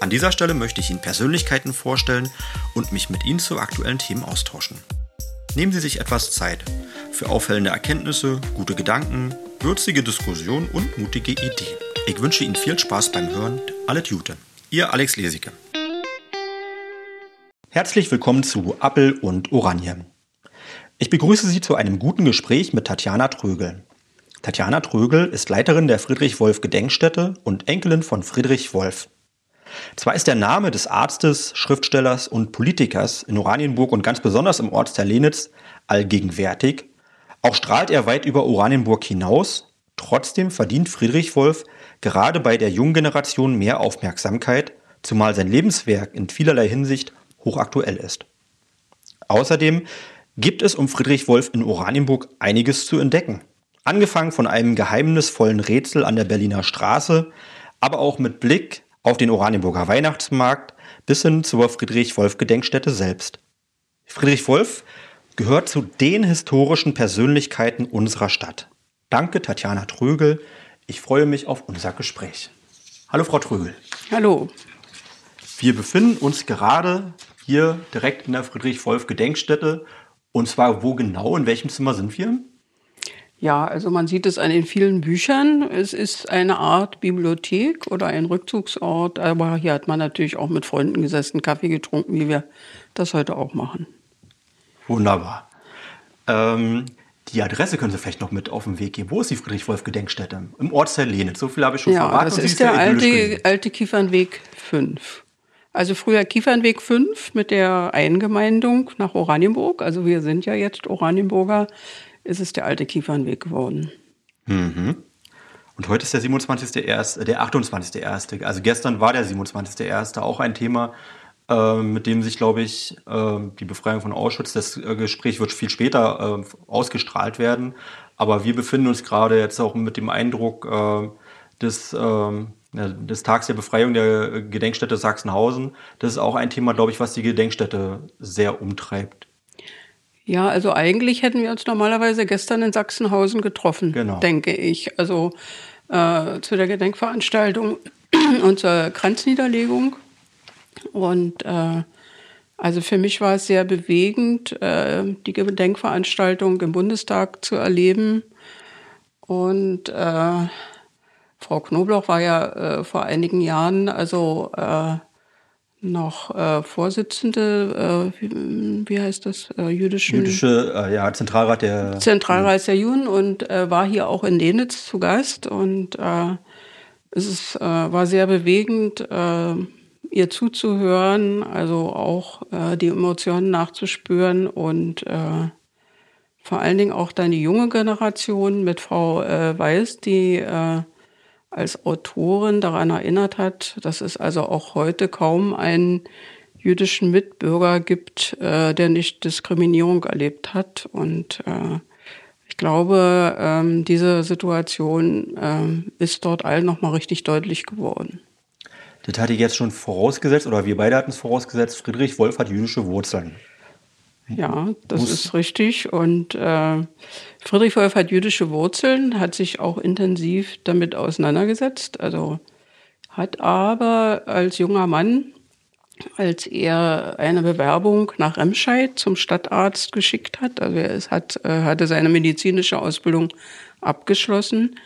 An dieser Stelle möchte ich Ihnen Persönlichkeiten vorstellen und mich mit Ihnen zu aktuellen Themen austauschen. Nehmen Sie sich etwas Zeit für auffällende Erkenntnisse, gute Gedanken, würzige Diskussionen und mutige Ideen. Ich wünsche Ihnen viel Spaß beim Hören. Alle Jute. Ihr Alex Lesicke. Herzlich willkommen zu Appel und Oranje. Ich begrüße Sie zu einem guten Gespräch mit Tatjana Trögel. Tatjana Trögel ist Leiterin der Friedrich Wolf Gedenkstätte und Enkelin von Friedrich Wolf. Zwar ist der Name des Arztes, Schriftstellers und Politikers in Oranienburg und ganz besonders im Ortsteil Lenitz allgegenwärtig, auch strahlt er weit über Oranienburg hinaus, trotzdem verdient Friedrich Wolf gerade bei der jungen Generation mehr Aufmerksamkeit, zumal sein Lebenswerk in vielerlei Hinsicht hochaktuell ist. Außerdem gibt es um Friedrich Wolf in Oranienburg einiges zu entdecken. Angefangen von einem geheimnisvollen Rätsel an der Berliner Straße, aber auch mit Blick auf den Oranienburger Weihnachtsmarkt bis hin zur Friedrich-Wolf-Gedenkstätte selbst. Friedrich Wolf gehört zu den historischen Persönlichkeiten unserer Stadt. Danke, Tatjana Trögel. Ich freue mich auf unser Gespräch. Hallo, Frau Trögel. Hallo. Wir befinden uns gerade hier direkt in der Friedrich-Wolf-Gedenkstätte. Und zwar wo genau, in welchem Zimmer sind wir? Ja, also man sieht es an den vielen Büchern. Es ist eine Art Bibliothek oder ein Rückzugsort, aber hier hat man natürlich auch mit Freunden gesessen, Kaffee getrunken, wie wir das heute auch machen. Wunderbar. Ähm, die Adresse können Sie vielleicht noch mit auf den Weg geben. Wo ist die Friedrich-Wolf-Gedenkstätte? Im Ortsteil Lenitz. So viel habe ich schon ja, verraten. Das ist der alte, alte Kiefernweg 5. Also früher Kiefernweg 5 mit der Eingemeindung nach Oranienburg. Also wir sind ja jetzt Oranienburger ist es der alte Kiefernweg geworden. Mhm. Und heute ist der 27.1., der 28.1. Also gestern war der 27.1. auch ein Thema, äh, mit dem sich, glaube ich, äh, die Befreiung von Auschwitz, das äh, Gespräch wird viel später äh, ausgestrahlt werden. Aber wir befinden uns gerade jetzt auch mit dem Eindruck äh, des, ähm, des Tags der Befreiung der Gedenkstätte Sachsenhausen. Das ist auch ein Thema, glaube ich, was die Gedenkstätte sehr umtreibt. Ja, also eigentlich hätten wir uns normalerweise gestern in Sachsenhausen getroffen, genau. denke ich. Also äh, zu der Gedenkveranstaltung und zur Kranzniederlegung. Und äh, also für mich war es sehr bewegend, äh, die Gedenkveranstaltung im Bundestag zu erleben. Und äh, Frau Knobloch war ja äh, vor einigen Jahren also äh, noch äh, Vorsitzende, äh, wie, wie, heißt das, äh, jüdischen? Jüdische, äh, ja, Zentralrat der... Zentralrat der Juden und äh, war hier auch in Lenitz zu Gast und äh, es ist, äh, war sehr bewegend, ihr zuzuhören, also auch die Emotionen nachzuspüren und vor allen Dingen auch dann die junge Generation mit Frau Weiß, die als Autorin daran erinnert hat, dass es also auch heute kaum einen jüdischen Mitbürger gibt, äh, der nicht Diskriminierung erlebt hat. Und äh, ich glaube, ähm, diese Situation äh, ist dort allen nochmal richtig deutlich geworden. Das hatte ich jetzt schon vorausgesetzt, oder wir beide hatten es vorausgesetzt, Friedrich Wolf hat jüdische Wurzeln. Ja, das Muss. ist richtig. Und äh, Friedrich Wolf hat jüdische Wurzeln, hat sich auch intensiv damit auseinandergesetzt. Also hat aber als junger Mann, als er eine Bewerbung nach Remscheid zum Stadtarzt geschickt hat, also er hat, äh, hatte seine medizinische Ausbildung abgeschlossen,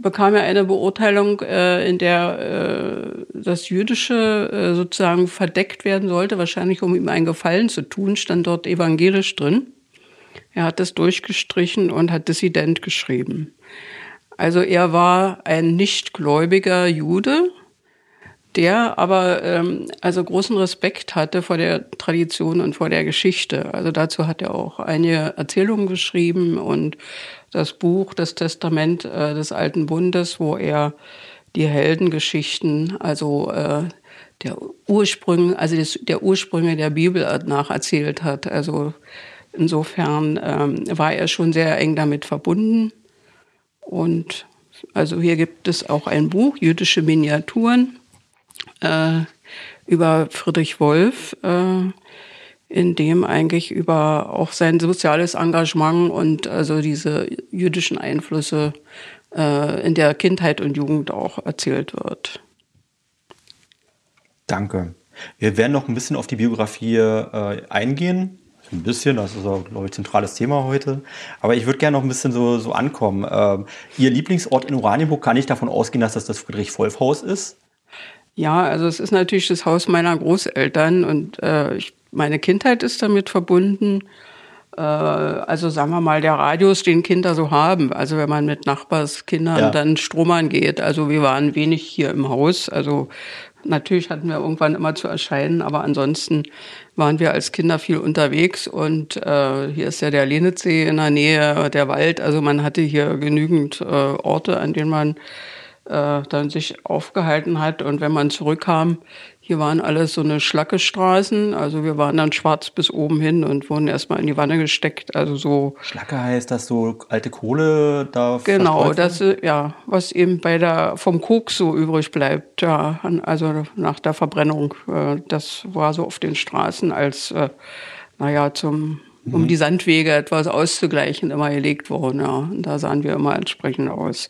bekam er eine Beurteilung, äh, in der äh, das Jüdische äh, sozusagen verdeckt werden sollte, wahrscheinlich um ihm einen Gefallen zu tun, stand dort evangelisch drin. Er hat das durchgestrichen und hat Dissident geschrieben. Also er war ein nichtgläubiger Jude, der aber ähm, also großen Respekt hatte vor der Tradition und vor der Geschichte. Also dazu hat er auch einige Erzählungen geschrieben und das Buch, das Testament äh, des Alten Bundes, wo er die Heldengeschichten, also äh, der Ursprung, also des, der Ursprünge der Bibel nacherzählt hat. Also insofern ähm, war er schon sehr eng damit verbunden. Und also hier gibt es auch ein Buch, Jüdische Miniaturen, äh, über Friedrich Wolf, äh, in dem eigentlich über auch sein soziales Engagement und also diese jüdischen Einflüsse äh, in der Kindheit und Jugend auch erzählt wird. Danke. Wir werden noch ein bisschen auf die Biografie äh, eingehen. Ein bisschen, das ist auch, glaube ich, zentrales Thema heute. Aber ich würde gerne noch ein bisschen so, so ankommen. Ähm, Ihr Lieblingsort in Oranienburg, kann ich davon ausgehen, dass das das Friedrich-Wolf-Haus ist? Ja, also es ist natürlich das Haus meiner Großeltern und äh, ich, meine Kindheit ist damit verbunden. Äh, also sagen wir mal, der Radius, den Kinder so haben. Also wenn man mit Nachbarskindern ja. dann stromern geht. Also wir waren wenig hier im Haus. Also Natürlich hatten wir irgendwann immer zu erscheinen, aber ansonsten waren wir als Kinder viel unterwegs und äh, hier ist ja der Lenitzsee in der Nähe, der Wald. Also man hatte hier genügend äh, Orte, an denen man äh, dann sich aufgehalten hat. Und wenn man zurückkam, hier waren alles so eine Schlackestraßen. Also wir waren dann schwarz bis oben hin und wurden erstmal in die Wanne gesteckt. Also so. Schlacke heißt, dass so alte Kohle da. Genau, das ja, was eben bei der vom Koks so übrig bleibt. Ja, also nach der Verbrennung. Äh, das war so auf den Straßen als, äh, naja, zum um mhm. die Sandwege etwas auszugleichen, immer gelegt worden. Ja. Und da sahen wir immer entsprechend aus.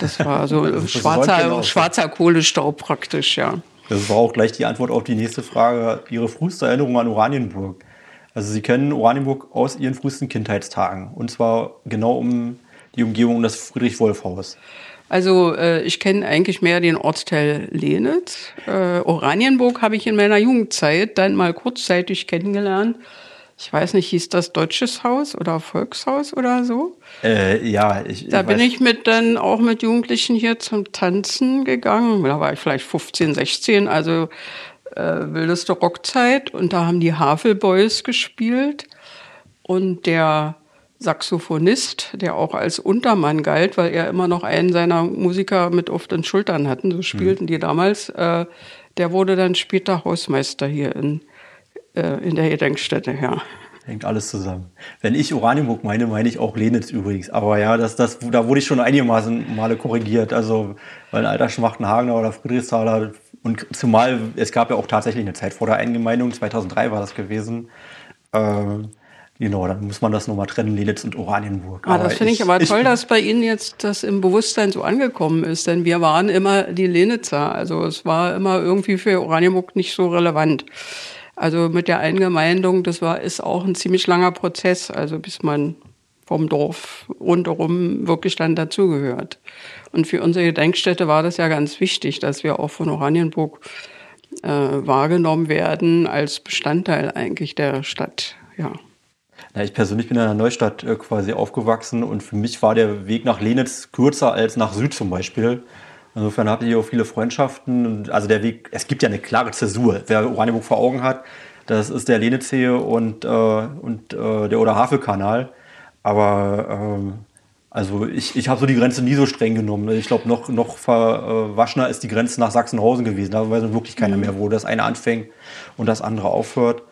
Das war so das schwarzer, schwarzer Kohlestaub praktisch, ja. Das war auch gleich die Antwort auf die nächste Frage. Ihre früheste Erinnerung an Oranienburg. Also Sie kennen Oranienburg aus Ihren frühesten Kindheitstagen. Und zwar genau um die Umgebung um das Friedrich-Wolf-Haus. Also äh, ich kenne eigentlich mehr den Ortsteil Lehnitz. Äh, Oranienburg habe ich in meiner Jugendzeit dann mal kurzzeitig kennengelernt ich weiß nicht, hieß das Deutsches Haus oder Volkshaus oder so? Äh, ja, ich. Da ich bin ich mit dann auch mit Jugendlichen hier zum Tanzen gegangen. Da war ich vielleicht 15, 16, also äh, wildeste Rockzeit. Und da haben die Havelboys gespielt. Und der Saxophonist, der auch als Untermann galt, weil er immer noch einen seiner Musiker mit auf den Schultern hatten, so spielten mhm. die damals, äh, der wurde dann später Hausmeister hier in äh, in der Gedenkstätte, ja. Hängt alles zusammen. Wenn ich Oranienburg meine, meine ich auch Lenitz übrigens. Aber ja, das, das, da wurde ich schon einigermaßen Male korrigiert. Also, weil ein alter Schmachtenhagener oder Friedrichsthaler und zumal, es gab ja auch tatsächlich eine Zeit vor der Eingemeindung, 2003 war das gewesen. Ähm, Genau, dann muss man das nochmal trennen, Lenitz und Oranienburg. Ah, das finde ich, ich, aber toll, ich, dass bei Ihnen jetzt das im Bewusstsein so angekommen ist, denn wir waren immer die Lenitzer. Also es war immer irgendwie für Oranienburg nicht so relevant. Also mit der Eingemeindung, das war, ist auch ein ziemlich langer Prozess, also bis man vom Dorf rundherum wirklich dann dazugehört. Und für unsere Gedenkstätte war das ja ganz wichtig, dass wir auch von Oranienburg äh, wahrgenommen werden als Bestandteil eigentlich der Stadt. Ja. Na, ich persönlich bin in der Neustadt äh, quasi aufgewachsen und für mich war der Weg nach Lenitz kürzer als nach Süd zum Beispiel. Insofern habe ich auch viele Freundschaften. Also der Weg, es gibt ja eine klare Zäsur. Wer Oranienburg vor Augen hat, das ist der Lenitzsee und, äh, und äh, der Oder-Havel-Kanal. Aber ähm, also ich, ich habe so die Grenze nie so streng genommen. Ich glaube, noch, noch verwaschener ist die Grenze nach Sachsenhausen gewesen. Da weiß wirklich keiner mhm. mehr, wo das eine anfängt und das andere aufhört.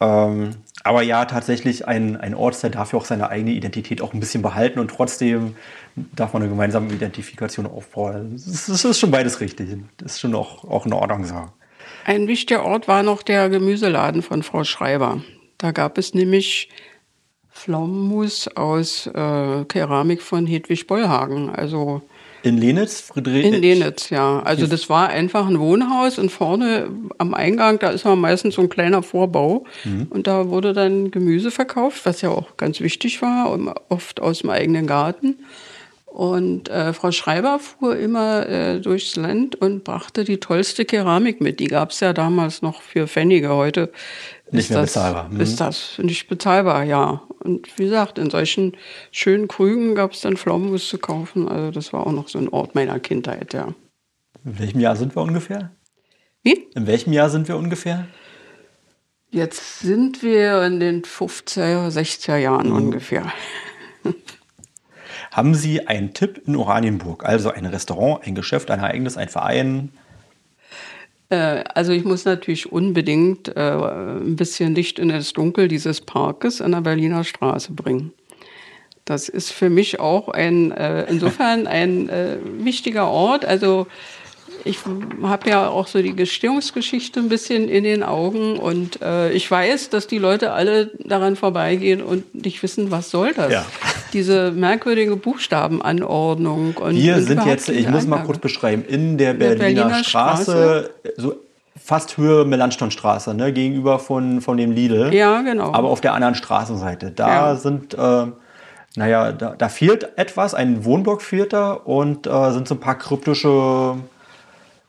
Ähm, aber ja, tatsächlich ein, ein Ort, der darf ja auch seine eigene Identität auch ein bisschen behalten und trotzdem darf man eine gemeinsame Identifikation aufbauen. Das ist, schon beides richtig. Das ist schon auch, auch in Ordnung so. Ein wichtiger Ort war noch der Gemüseladen von Frau Schreiber. Da gab es nämlich Pflaumenmus aus äh, Keramik von Hedwig Bollhagen. Also in Lenitz, Friedrich? In Lenitz, ja. Also das war einfach ein Wohnhaus und vorne am Eingang, da ist mal meistens so ein kleiner Vorbau. Mhm. Und da wurde dann Gemüse verkauft, was ja auch ganz wichtig war, oft aus dem eigenen Garten. Und äh, Frau Schreiber fuhr immer äh, durchs Land und brachte die tollste Keramik mit. Die gab es ja damals noch für Pfennige. Heute nicht mehr das, bezahlbar. Mhm. Ist das nicht bezahlbar, ja. Und wie gesagt, in solchen schönen Krügen gab es dann Pflaumenmus zu kaufen. Also das war auch noch so ein Ort meiner Kindheit, ja. In welchem Jahr sind wir ungefähr? Wie? In welchem Jahr sind wir ungefähr? Jetzt sind wir in den 50er, 60er Jahren mhm. ungefähr. Haben Sie einen Tipp in Oranienburg? Also ein Restaurant, ein Geschäft, ein Ereignis, ein Verein? Äh, also ich muss natürlich unbedingt äh, ein bisschen Licht in das Dunkel dieses Parkes an der Berliner Straße bringen. Das ist für mich auch ein, äh, insofern ein wichtiger Ort. Also ich habe ja auch so die Gestehungsgeschichte ein bisschen in den Augen und äh, ich weiß, dass die Leute alle daran vorbeigehen und nicht wissen, was soll das? Ja. Diese merkwürdige Buchstabenanordnung. Und, Wir sind jetzt, ich muss mal kurz beschreiben, in der Berliner, Berliner Straße, Straße, so fast Höhe Melanchthonstraße, ne, gegenüber von, von dem Lidl. Ja, genau. Aber auf der anderen Straßenseite. Da ja. sind, äh, naja, da, da fehlt etwas, ein Wohnblock fehlt da und äh, sind so ein paar kryptische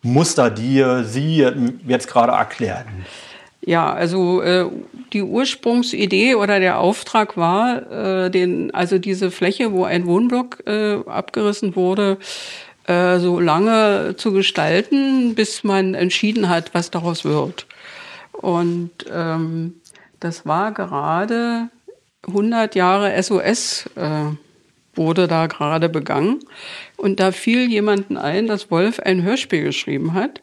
Muster, die Sie jetzt gerade erklären? Ja, also äh, die Ursprungsidee oder der Auftrag war, äh, den, also diese Fläche, wo ein Wohnblock äh, abgerissen wurde, äh, so lange zu gestalten, bis man entschieden hat, was daraus wird. Und ähm, das war gerade 100 Jahre SOS. Äh, wurde da gerade begangen. Und da fiel jemanden ein, dass Wolf ein Hörspiel geschrieben hat,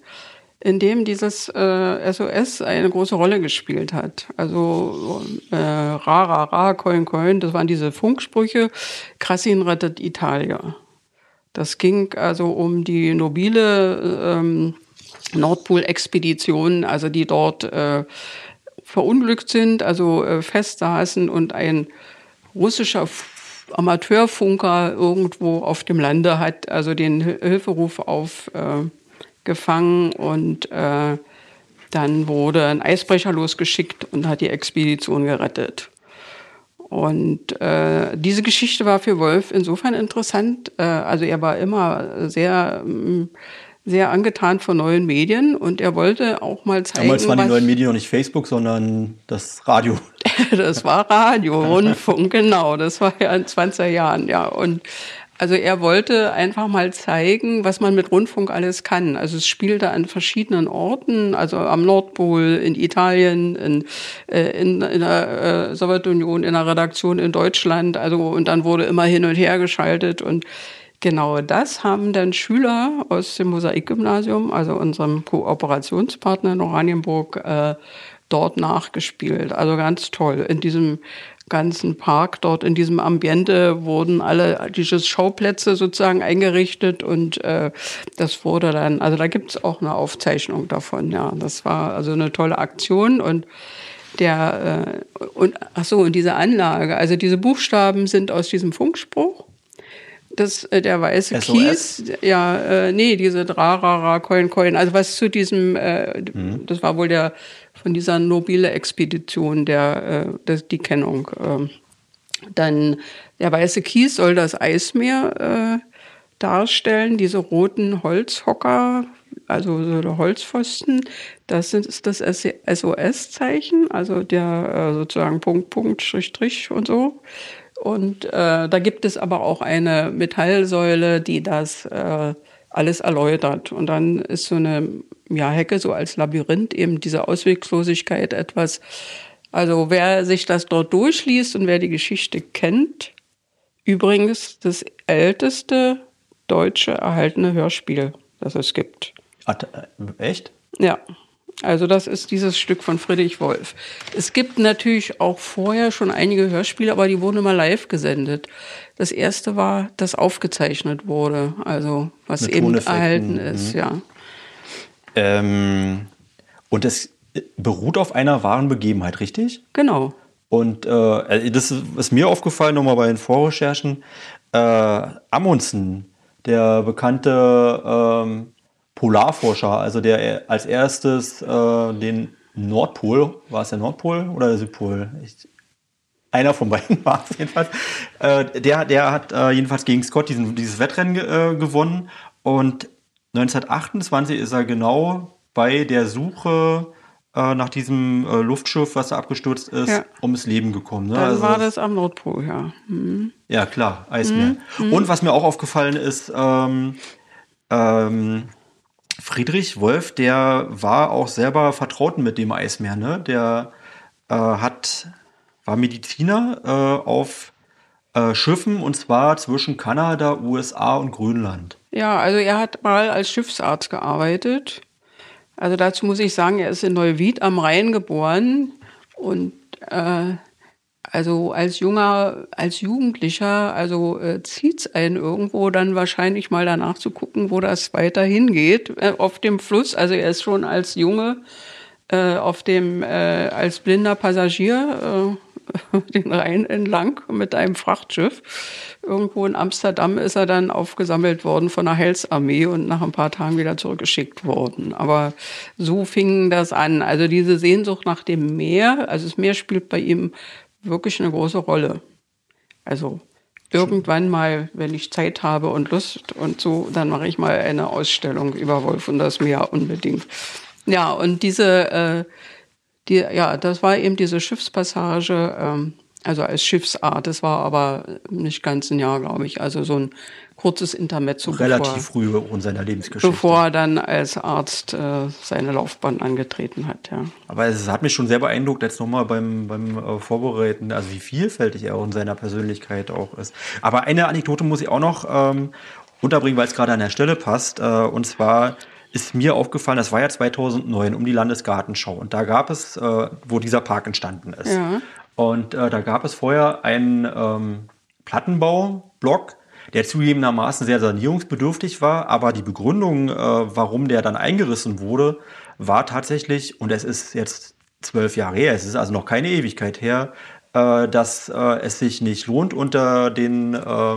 in dem dieses äh, SOS eine große Rolle gespielt hat. Also äh, ra, ra, ra, coin, coin, das waren diese Funksprüche. Krassin rettet Italia. Das ging also um die nobile ähm, Nordpol-Expedition, also die dort äh, verunglückt sind, also äh, festsaßen und ein russischer Amateurfunker irgendwo auf dem Lande hat also den Hilferuf aufgefangen äh, und äh, dann wurde ein Eisbrecher losgeschickt und hat die Expedition gerettet. Und äh, diese Geschichte war für Wolf insofern interessant. Äh, also er war immer sehr mm, sehr angetan von neuen Medien und er wollte auch mal zeigen. Damals waren die neuen Medien noch nicht Facebook, sondern das Radio. das war Radio, Rundfunk, genau. Das war ja in 20er Jahren, ja. Und also er wollte einfach mal zeigen, was man mit Rundfunk alles kann. Also es spielte an verschiedenen Orten, also am Nordpol, in Italien, in, äh, in, in der äh, Sowjetunion, in der Redaktion in Deutschland. Also und dann wurde immer hin und her geschaltet und Genau das haben dann Schüler aus dem Mosaikgymnasium, also unserem Kooperationspartner in Oranienburg, äh, dort nachgespielt. Also ganz toll. In diesem ganzen Park dort, in diesem Ambiente wurden alle diese Schauplätze sozusagen eingerichtet und äh, das wurde dann, also da gibt es auch eine Aufzeichnung davon, ja. Das war also eine tolle Aktion und der äh, und ach so und diese Anlage, also diese Buchstaben sind aus diesem Funkspruch das, äh, der weiße SOS? Kies, ja, äh, nee, diese Drarara, Coin, Coin, also was zu diesem, äh, mhm. das war wohl der, von dieser nobile Expedition, der, äh, das, die Kennung. Äh, dann der weiße Kies soll das Eismeer äh, darstellen, diese roten Holzhocker, also so Holzpfosten, das ist das SOS-Zeichen, also der äh, sozusagen Punkt, Punkt, Strich, Strich und so. Und äh, da gibt es aber auch eine Metallsäule, die das äh, alles erläutert. Und dann ist so eine ja, Hecke so als Labyrinth eben diese Ausweglosigkeit etwas. Also wer sich das dort durchliest und wer die Geschichte kennt, übrigens das älteste deutsche erhaltene Hörspiel, das es gibt. Ach, echt? Ja. Also das ist dieses Stück von Friedrich Wolf. Es gibt natürlich auch vorher schon einige Hörspiele, aber die wurden immer live gesendet. Das erste war, das aufgezeichnet wurde, also was Mit eben erhalten ist, mhm. ja. Ähm, und es beruht auf einer wahren Begebenheit, richtig? Genau. Und äh, das ist mir aufgefallen, nochmal bei den Vorrecherchen. Äh, Amundsen, der bekannte ähm, Polarforscher, also der als erstes äh, den Nordpol, war es der Nordpol oder der Südpol? Ich, einer von beiden war es jedenfalls. Äh, der, der hat äh, jedenfalls gegen Scott diesen, dieses Wettrennen äh, gewonnen und 1928 ist er genau bei der Suche äh, nach diesem äh, Luftschiff, was da abgestürzt ist, ja. ums Leben gekommen. Ne? Dann also, war das am Nordpol, ja. Mhm. Ja, klar, Eismeer. Mhm. Und was mir auch aufgefallen ist, ähm, ähm, Friedrich Wolf, der war auch selber vertraut mit dem Eismeer, ne? Der äh, hat, war Mediziner äh, auf äh, Schiffen und zwar zwischen Kanada, USA und Grönland. Ja, also er hat mal als Schiffsarzt gearbeitet. Also dazu muss ich sagen, er ist in Neuwied am Rhein geboren und äh, also als junger, als Jugendlicher, also äh, zieht's einen irgendwo dann wahrscheinlich mal danach zu gucken, wo das weiter hingeht äh, auf dem Fluss. Also er ist schon als Junge äh, auf dem äh, als blinder Passagier äh, den Rhein entlang mit einem Frachtschiff. Irgendwo in Amsterdam ist er dann aufgesammelt worden von der Heilsarmee und nach ein paar Tagen wieder zurückgeschickt worden. Aber so fing das an. Also diese Sehnsucht nach dem Meer, also das Meer spielt bei ihm wirklich eine große Rolle. Also irgendwann mal, wenn ich Zeit habe und Lust und so, dann mache ich mal eine Ausstellung über Wolf und das Meer unbedingt. Ja, und diese, äh, die, ja, das war eben diese Schiffspassage, ähm, also als Schiffsart. Das war aber nicht ganz ein Jahr, glaube ich. Also so ein kurzes Intermezzo. Relativ früh in seiner Lebensgeschichte. Bevor er dann als Arzt äh, seine Laufbahn angetreten hat, ja. Aber es hat mich schon sehr beeindruckt, jetzt nochmal beim, beim äh, Vorbereiten, also wie vielfältig er auch in seiner Persönlichkeit auch ist. Aber eine Anekdote muss ich auch noch ähm, unterbringen, weil es gerade an der Stelle passt. Äh, und zwar ist mir aufgefallen, das war ja 2009 um die Landesgartenschau. Und da gab es, äh, wo dieser Park entstanden ist. Ja. Und äh, da gab es vorher einen ähm, Plattenbaublock, der zugegebenermaßen sehr sanierungsbedürftig war, aber die Begründung, äh, warum der dann eingerissen wurde, war tatsächlich, und es ist jetzt zwölf Jahre her, es ist also noch keine Ewigkeit her, äh, dass äh, es sich nicht lohnt, unter den äh,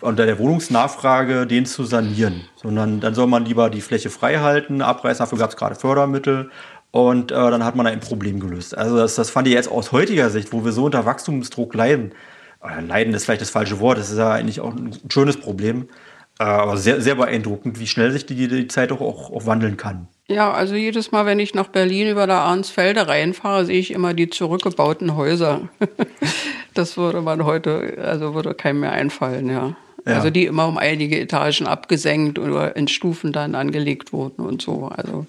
unter der Wohnungsnachfrage den zu sanieren, sondern dann soll man lieber die Fläche frei halten, abreißen, dafür gab es gerade Fördermittel und äh, dann hat man ein Problem gelöst. Also das, das fand ich jetzt aus heutiger Sicht, wo wir so unter Wachstumsdruck leiden, leiden ist vielleicht das falsche Wort, das ist ja eigentlich auch ein schönes Problem, äh, aber sehr, sehr beeindruckend, wie schnell sich die, die Zeit auch, auch, auch wandeln kann. Ja, also jedes Mal, wenn ich nach Berlin über der Arnsfelde reinfahre, sehe ich immer die zurückgebauten Häuser. das würde man heute, also würde keinem mehr einfallen, ja. ja. Also die immer um einige Etagen abgesenkt oder in Stufen dann angelegt wurden und so. Also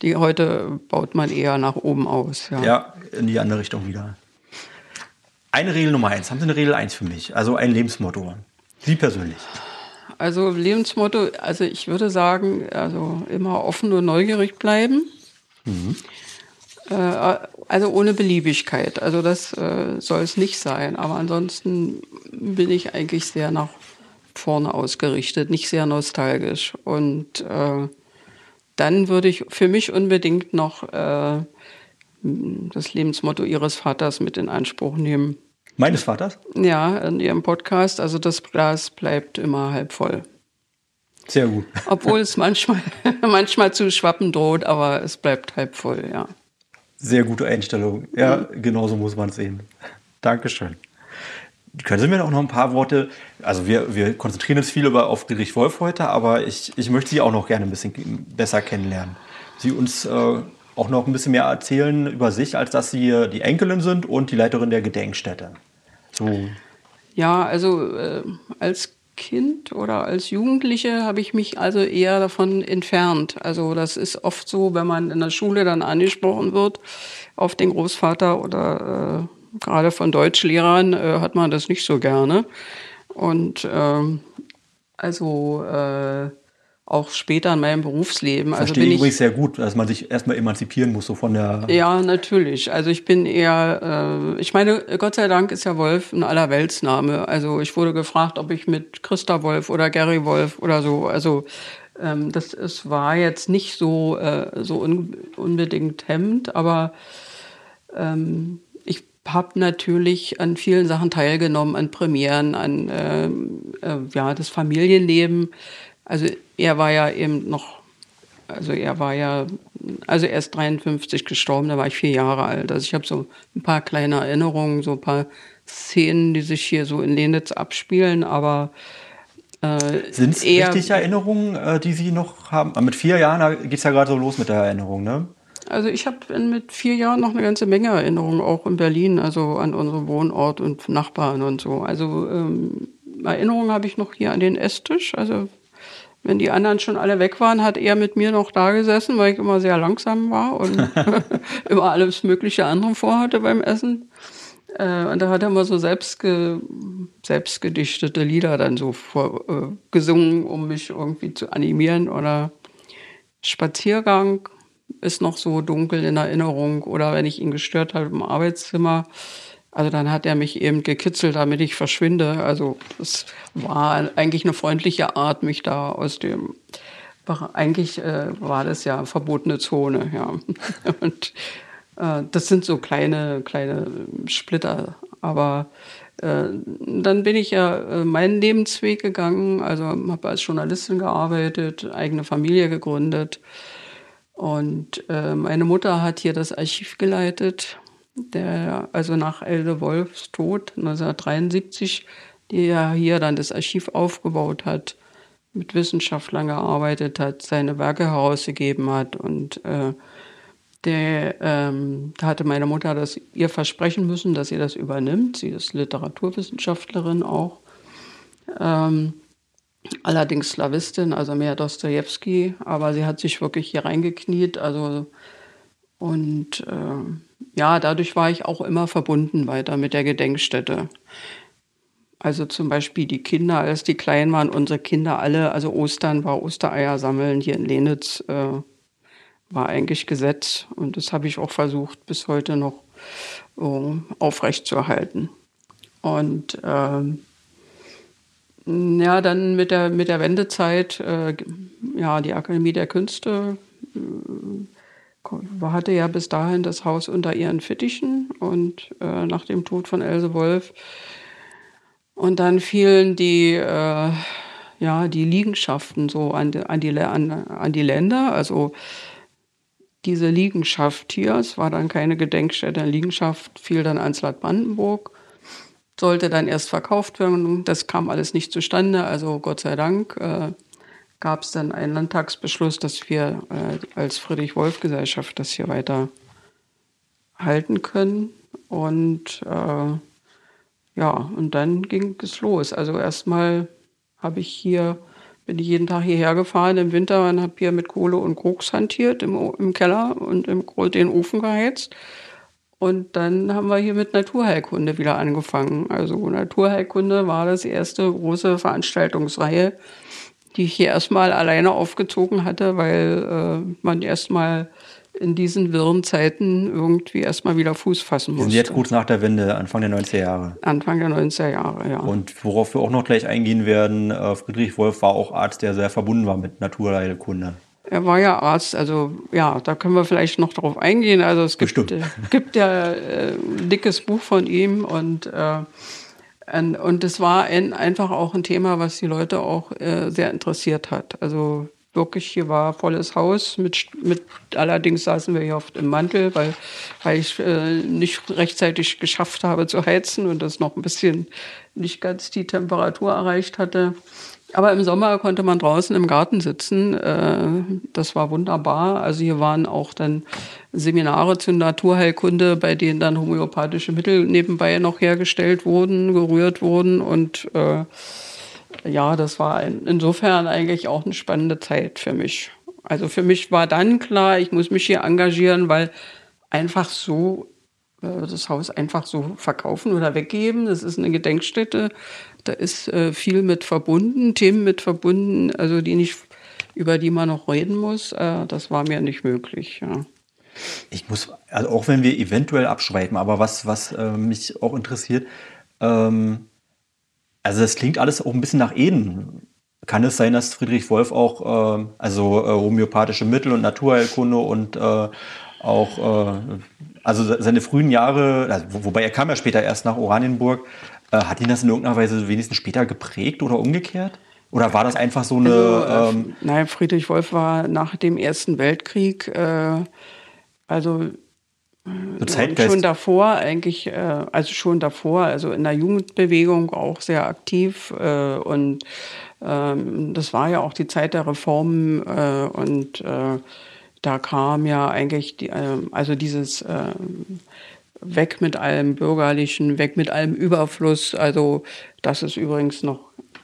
die heute baut man eher nach oben aus. Ja, ja in die andere Richtung wieder. Eine Regel Nummer eins. Haben Sie eine Regel eins für mich? Also ein Lebensmotto. Sie persönlich. Also Lebensmotto, also ich würde sagen, also immer offen und neugierig bleiben. Mhm. Äh, also ohne Beliebigkeit. Also das äh, soll es nicht sein. Aber ansonsten bin ich eigentlich sehr nach vorne ausgerichtet, nicht sehr nostalgisch. Und äh, dann würde ich für mich unbedingt noch äh, das Lebensmotto Ihres Vaters mit in Anspruch nehmen. Meines Vaters? Ja, in Ihrem Podcast. Also das Glas bleibt immer halb voll. Sehr gut. Obwohl es manchmal, manchmal zu schwappen droht, aber es bleibt halb voll, ja. Sehr gute Einstellung. Ja, mhm. genauso muss man es sehen. Dankeschön. Können Sie mir auch noch ein paar Worte, also wir, wir konzentrieren uns viel über, auf Friedrich Wolf heute, aber ich, ich möchte Sie auch noch gerne ein bisschen besser kennenlernen. Sie uns äh, auch noch ein bisschen mehr erzählen über sich, als dass Sie die Enkelin sind und die Leiterin der Gedenkstätte. So. Ja, also äh, als Kind oder als Jugendliche habe ich mich also eher davon entfernt. Also das ist oft so, wenn man in der Schule dann angesprochen wird auf den Großvater oder äh, gerade von Deutschlehrern äh, hat man das nicht so gerne. Und ähm, also äh, auch später in meinem Berufsleben. Also Verstehe bin ich übrigens sehr gut, dass man sich erstmal emanzipieren muss, so von der. Ja, natürlich. Also ich bin eher, äh, ich meine, Gott sei Dank ist ja Wolf ein Allerweltsname. Also ich wurde gefragt, ob ich mit Christa Wolf oder Gary Wolf oder so, also ähm, das es war jetzt nicht so, äh, so un, unbedingt hemmend, aber ähm, habe natürlich an vielen Sachen teilgenommen, an Premieren, an äh, äh, ja, das Familienleben. Also er war ja eben noch, also er war ja, also er ist 53 gestorben, da war ich vier Jahre alt. Also ich habe so ein paar kleine Erinnerungen, so ein paar Szenen, die sich hier so in Lenitz abspielen, aber äh, Sind es richtig Erinnerungen, äh, die Sie noch haben? Mit vier Jahren geht es ja gerade so los mit der Erinnerung, ne? Also ich habe mit vier Jahren noch eine ganze Menge Erinnerungen, auch in Berlin, also an unseren Wohnort und Nachbarn und so. Also ähm, Erinnerungen habe ich noch hier an den Esstisch. Also wenn die anderen schon alle weg waren, hat er mit mir noch da gesessen, weil ich immer sehr langsam war und immer alles mögliche andere vorhatte beim Essen. Äh, und da hat er immer so selbstge selbstgedichtete Lieder dann so vor, äh, gesungen, um mich irgendwie zu animieren oder Spaziergang ist noch so dunkel in Erinnerung. Oder wenn ich ihn gestört habe im Arbeitszimmer, also dann hat er mich eben gekitzelt, damit ich verschwinde. Also es war eigentlich eine freundliche Art, mich da aus dem eigentlich äh, war das ja verbotene Zone, ja. Und äh, das sind so kleine, kleine Splitter. Aber äh, dann bin ich ja äh, meinen Lebensweg gegangen, also habe als Journalistin gearbeitet, eigene Familie gegründet. Und äh, meine Mutter hat hier das Archiv geleitet der also nach Elde Wolfs Tod 1973, die ja hier dann das Archiv aufgebaut hat, mit Wissenschaftlern gearbeitet hat, seine Werke herausgegeben hat und äh, der, ähm, hatte meine Mutter das ihr versprechen müssen, dass sie das übernimmt. Sie ist Literaturwissenschaftlerin auch. Ähm, allerdings Slawistin, also mehr Dostoevsky, aber sie hat sich wirklich hier reingekniet. Also und äh, ja, dadurch war ich auch immer verbunden weiter mit der Gedenkstätte. Also zum Beispiel die Kinder, als die klein waren, unsere Kinder alle, also Ostern war Ostereier sammeln hier in Lenitz, äh, war eigentlich Gesetz. Und das habe ich auch versucht, bis heute noch äh, aufrechtzuerhalten. Und ähm, ja, dann mit der, mit der Wendezeit, äh, ja, die Akademie der Künste äh, hatte ja bis dahin das Haus unter ihren Fittichen und äh, nach dem Tod von Else Wolf. Und dann fielen die, äh, ja, die Liegenschaften so an die, an, die, an, an die Länder. Also diese Liegenschaft hier, es war dann keine Gedenkstätte, eine Liegenschaft fiel dann ans Land Brandenburg, sollte dann erst verkauft werden. Das kam alles nicht zustande, also Gott sei Dank. Äh, gab es dann einen Landtagsbeschluss, dass wir äh, als Friedrich-Wolf-Gesellschaft das hier weiter halten können. Und äh, ja, und dann ging es los. Also erstmal habe ich hier, bin ich jeden Tag hierher gefahren im Winter und habe hier mit Kohle und Koks hantiert im, im Keller und im, den Ofen geheizt. Und dann haben wir hier mit Naturheilkunde wieder angefangen. Also Naturheilkunde war das erste große Veranstaltungsreihe, die ich hier erstmal alleine aufgezogen hatte, weil äh, man erstmal in diesen wirren Zeiten irgendwie erstmal wieder Fuß fassen sind jetzt kurz nach der Wende, Anfang der 90er Jahre. Anfang der 90er Jahre, ja. Und worauf wir auch noch gleich eingehen werden, äh, Friedrich Wolf war auch Arzt, der sehr verbunden war mit Naturheilkunde. Er war ja Arzt, also ja, da können wir vielleicht noch darauf eingehen. Also es gibt, äh, gibt ja äh, ein dickes Buch von ihm und äh, und es war ein, einfach auch ein Thema, was die Leute auch äh, sehr interessiert hat. Also wirklich, hier war volles Haus. Mit, mit, allerdings saßen wir hier oft im Mantel, weil, weil ich äh, nicht rechtzeitig geschafft habe zu heizen und das noch ein bisschen nicht ganz die Temperatur erreicht hatte. Aber im Sommer konnte man draußen im Garten sitzen. Äh, das war wunderbar. Also hier waren auch dann Seminare zur Naturheilkunde, bei denen dann homöopathische Mittel nebenbei noch hergestellt wurden, gerührt wurden. Und äh, ja, das war insofern eigentlich auch eine spannende Zeit für mich. Also für mich war dann klar, ich muss mich hier engagieren, weil einfach so äh, das Haus einfach so verkaufen oder weggeben. Das ist eine Gedenkstätte. Da ist äh, viel mit verbunden, Themen mit verbunden, also die nicht, über die man noch reden muss. Äh, das war mir nicht möglich. Ja. Ich muss, also auch wenn wir eventuell abschweifen, aber was, was äh, mich auch interessiert, ähm, also das klingt alles auch ein bisschen nach Eden. Kann es sein, dass Friedrich Wolf auch, äh, also äh, homöopathische Mittel und Naturheilkunde und äh, auch, äh, also seine frühen Jahre, also, wobei er kam ja später erst nach Oranienburg, äh, hat ihn das in irgendeiner Weise wenigstens später geprägt oder umgekehrt? Oder war das einfach so eine. Also, ähm nein, Friedrich Wolf war nach dem Ersten Weltkrieg, äh, also äh, schon davor eigentlich, äh, also schon davor, also in der Jugendbewegung auch sehr aktiv äh, und ähm, das war ja auch die Zeit der Reformen äh, und äh, da kam ja eigentlich die, äh, also dieses weg mit allem Bürgerlichen, weg mit allem Überfluss. Also das ist übrigens noch,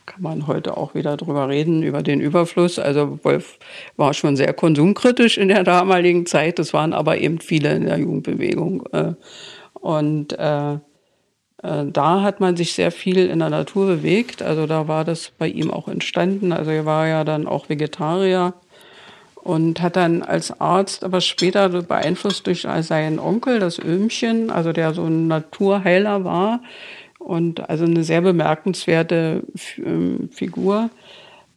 kann man heute auch wieder drüber reden, über den Überfluss. Also Wolf war schon sehr konsumkritisch in der damaligen Zeit. Das waren aber eben viele in der Jugendbewegung. Äh, und äh, äh, da hat man sich sehr viel in der Natur bewegt. Also da war das bei ihm auch entstanden. Also er war ja dann auch Vegetarier und hat dann als Arzt, aber später beeinflusst durch seinen Onkel, das Öhmchen, also der so ein Naturheiler war und also eine sehr bemerkenswerte ähm, Figur.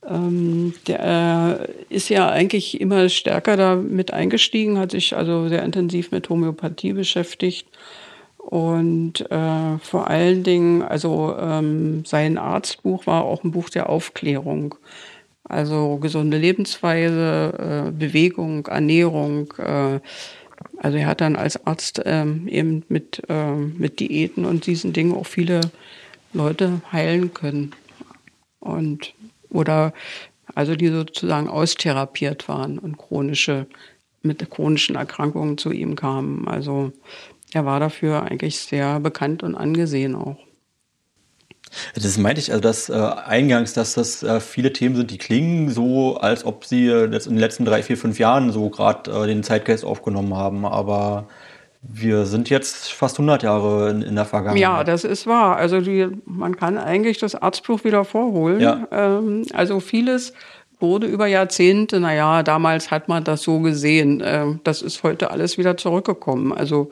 Ähm, der äh, ist ja eigentlich immer stärker damit eingestiegen, hat sich also sehr intensiv mit Homöopathie beschäftigt und äh, vor allen Dingen, also ähm, sein Arztbuch war auch ein Buch der Aufklärung. Also gesunde Lebensweise, äh, Bewegung, Ernährung. Also er hat dann als Arzt ähm, eben mit, äh, mit Diäten und diesen Dingen auch viele Leute heilen können. Und oder also die sozusagen austherapiert waren und chronische mit chronischen Erkrankungen zu ihm kamen. Also er war dafür eigentlich sehr bekannt und angesehen auch. Das meinte ich, also das äh, eingangs, dass das äh, viele Themen sind, die klingen so, als ob sie jetzt in den letzten drei, vier, fünf Jahren so gerade äh, den Zeitgeist aufgenommen haben. Aber wir sind jetzt fast 100 Jahre in, in der Vergangenheit. Ja, das ist wahr. Also die, man kann eigentlich das Arztbuch wieder vorholen. Ja. Ähm, also vieles wurde über Jahrzehnte, naja, damals hat man das so gesehen. Ähm, das ist heute alles wieder zurückgekommen. Also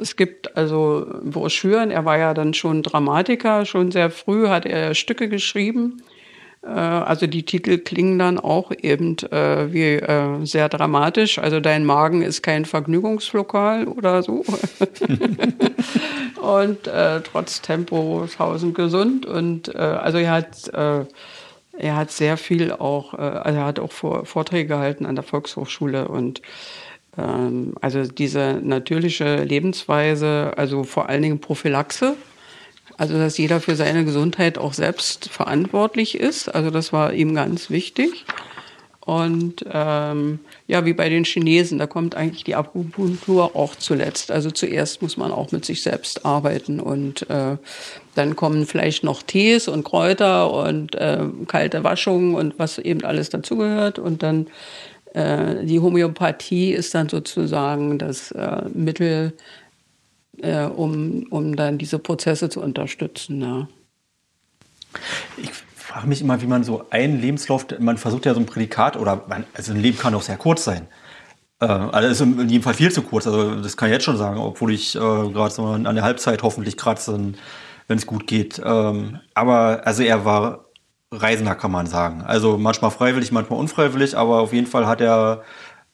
es gibt also Broschüren. Er war ja dann schon Dramatiker. Schon sehr früh hat er Stücke geschrieben. Äh, also die Titel klingen dann auch eben äh, wie äh, sehr dramatisch. Also dein Magen ist kein Vergnügungslokal oder so. und äh, trotz Tempo tausend gesund. Und also er hat er hat sehr viel auch, also er hat auch Vorträge gehalten an der Volkshochschule und also diese natürliche Lebensweise, also vor allen Dingen Prophylaxe, also dass jeder für seine Gesundheit auch selbst verantwortlich ist. Also das war ihm ganz wichtig. Und ähm, ja, wie bei den Chinesen, da kommt eigentlich die Akupunktur auch zuletzt. Also zuerst muss man auch mit sich selbst arbeiten und äh, dann kommen vielleicht noch Tees und Kräuter und äh, kalte Waschungen und was eben alles dazugehört. Und dann äh, die Homöopathie ist dann sozusagen das äh, Mittel, äh, um, um dann diese Prozesse zu unterstützen. Ja. Ich frage mich immer, wie man so einen Lebenslauf, man versucht ja so ein Prädikat, oder man, also ein Leben kann auch sehr kurz sein. Äh, also ist in jedem Fall viel zu kurz. Also das kann ich jetzt schon sagen, obwohl ich äh, gerade so an der Halbzeit hoffentlich kratze, wenn es gut geht. Ähm, aber also er war Reisender, kann man sagen. Also manchmal freiwillig, manchmal unfreiwillig, aber auf jeden Fall hat er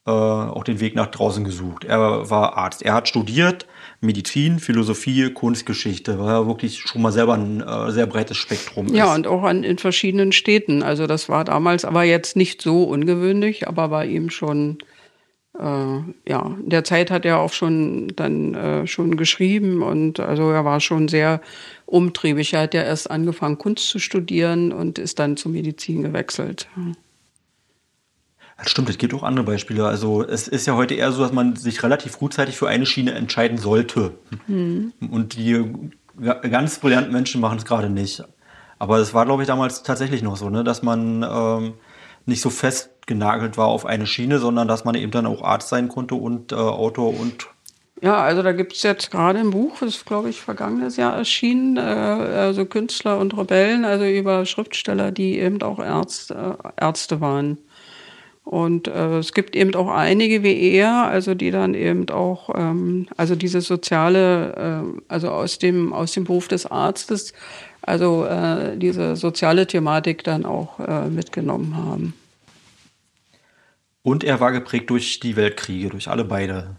äh, auch den Weg nach draußen gesucht. Er war Arzt. Er hat studiert Medizin, Philosophie, Kunstgeschichte. War ja wirklich schon mal selber ein äh, sehr breites Spektrum. Ja, ist. und auch an, in verschiedenen Städten. Also das war damals aber jetzt nicht so ungewöhnlich, aber bei ihm schon äh, ja, in der Zeit hat er auch schon dann äh, schon geschrieben und also er war schon sehr umtriebig. Er hat ja erst angefangen, Kunst zu studieren und ist dann zur Medizin gewechselt. Das stimmt, es gibt auch andere Beispiele. Also es ist ja heute eher so, dass man sich relativ frühzeitig für eine Schiene entscheiden sollte. Mhm. Und die ganz brillanten Menschen machen es gerade nicht. Aber es war, glaube ich, damals tatsächlich noch so, ne, dass man ähm, nicht so festgenagelt war auf eine Schiene, sondern dass man eben dann auch Arzt sein konnte und äh, Autor und ja, also da gibt es jetzt gerade ein Buch, das ist, glaube ich, vergangenes Jahr erschienen, äh, also Künstler und Rebellen, also über Schriftsteller, die eben auch Ärzte, Ärzte waren. Und äh, es gibt eben auch einige wie er, also die dann eben auch, ähm, also diese soziale, äh, also aus dem, aus dem Beruf des Arztes, also äh, diese soziale Thematik dann auch äh, mitgenommen haben. Und er war geprägt durch die Weltkriege, durch alle beide.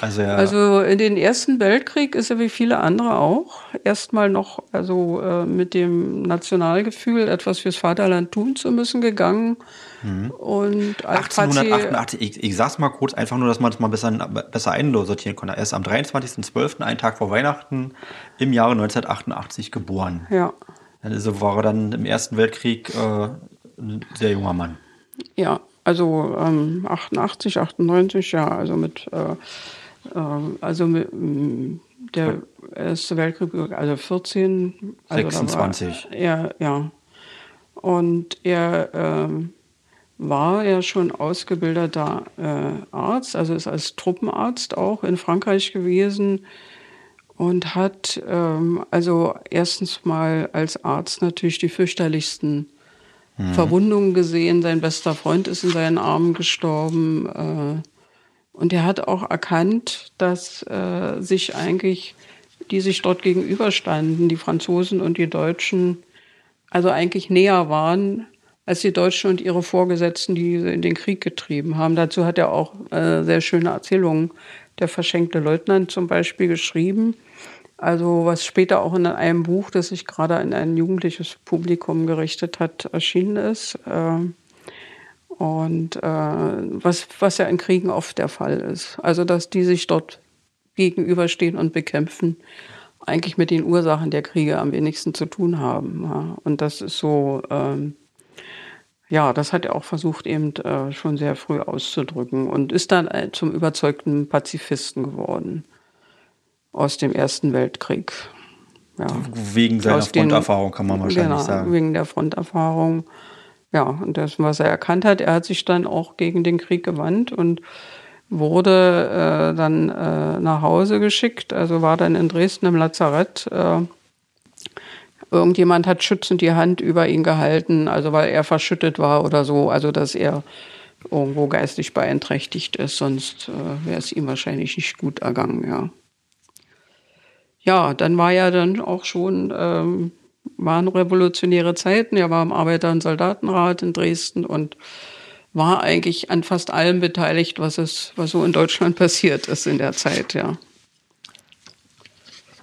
Also, also, in den Ersten Weltkrieg ist er wie viele andere auch erstmal noch also äh, mit dem Nationalgefühl, etwas fürs Vaterland tun zu müssen, gegangen. Mhm. Und 1888, ich, ich sag's mal kurz, einfach nur, dass man es mal besser, besser einsortieren konnte. Er ist am 23.12., einen Tag vor Weihnachten, im Jahre 1988 geboren. Ja. Also war er dann im Ersten Weltkrieg äh, ein sehr junger Mann. Ja, also ähm, 88, 98, ja, also mit, äh, äh, also mit, mm, der Erste Weltkrieg, also 14. Also 26. ja, ja. Und er äh, war ja schon ausgebildeter äh, Arzt, also ist als Truppenarzt auch in Frankreich gewesen und hat ähm, also erstens mal als Arzt natürlich die fürchterlichsten mhm. Verwundungen gesehen. Sein bester Freund ist in seinen Armen gestorben. Äh, und er hat auch erkannt, dass äh, sich eigentlich, die sich dort gegenüberstanden, die Franzosen und die Deutschen, also eigentlich näher waren als die Deutschen und ihre Vorgesetzten, die sie in den Krieg getrieben haben. Dazu hat er auch äh, sehr schöne Erzählungen, der verschenkte Leutnant zum Beispiel, geschrieben. Also was später auch in einem Buch, das sich gerade an ein jugendliches Publikum gerichtet hat, erschienen ist. Äh, und äh, was, was ja in Kriegen oft der Fall ist. Also dass die sich dort gegenüberstehen und bekämpfen, eigentlich mit den Ursachen der Kriege am wenigsten zu tun haben. Und das ist so, ähm, ja, das hat er auch versucht eben äh, schon sehr früh auszudrücken und ist dann zum überzeugten Pazifisten geworden aus dem Ersten Weltkrieg. Ja. Wegen seiner aus Fronterfahrung kann man wahrscheinlich genau, sagen. Wegen der Fronterfahrung. Ja, und das, was er erkannt hat, er hat sich dann auch gegen den Krieg gewandt und wurde äh, dann äh, nach Hause geschickt, also war dann in Dresden im Lazarett. Äh, irgendjemand hat schützend die Hand über ihn gehalten, also weil er verschüttet war oder so, also dass er irgendwo geistig beeinträchtigt ist, sonst äh, wäre es ihm wahrscheinlich nicht gut ergangen, ja. Ja, dann war ja dann auch schon ähm, waren revolutionäre Zeiten. Er war im Arbeiter- und Soldatenrat in Dresden und war eigentlich an fast allem beteiligt, was es, was so in Deutschland passiert ist in der Zeit, ja.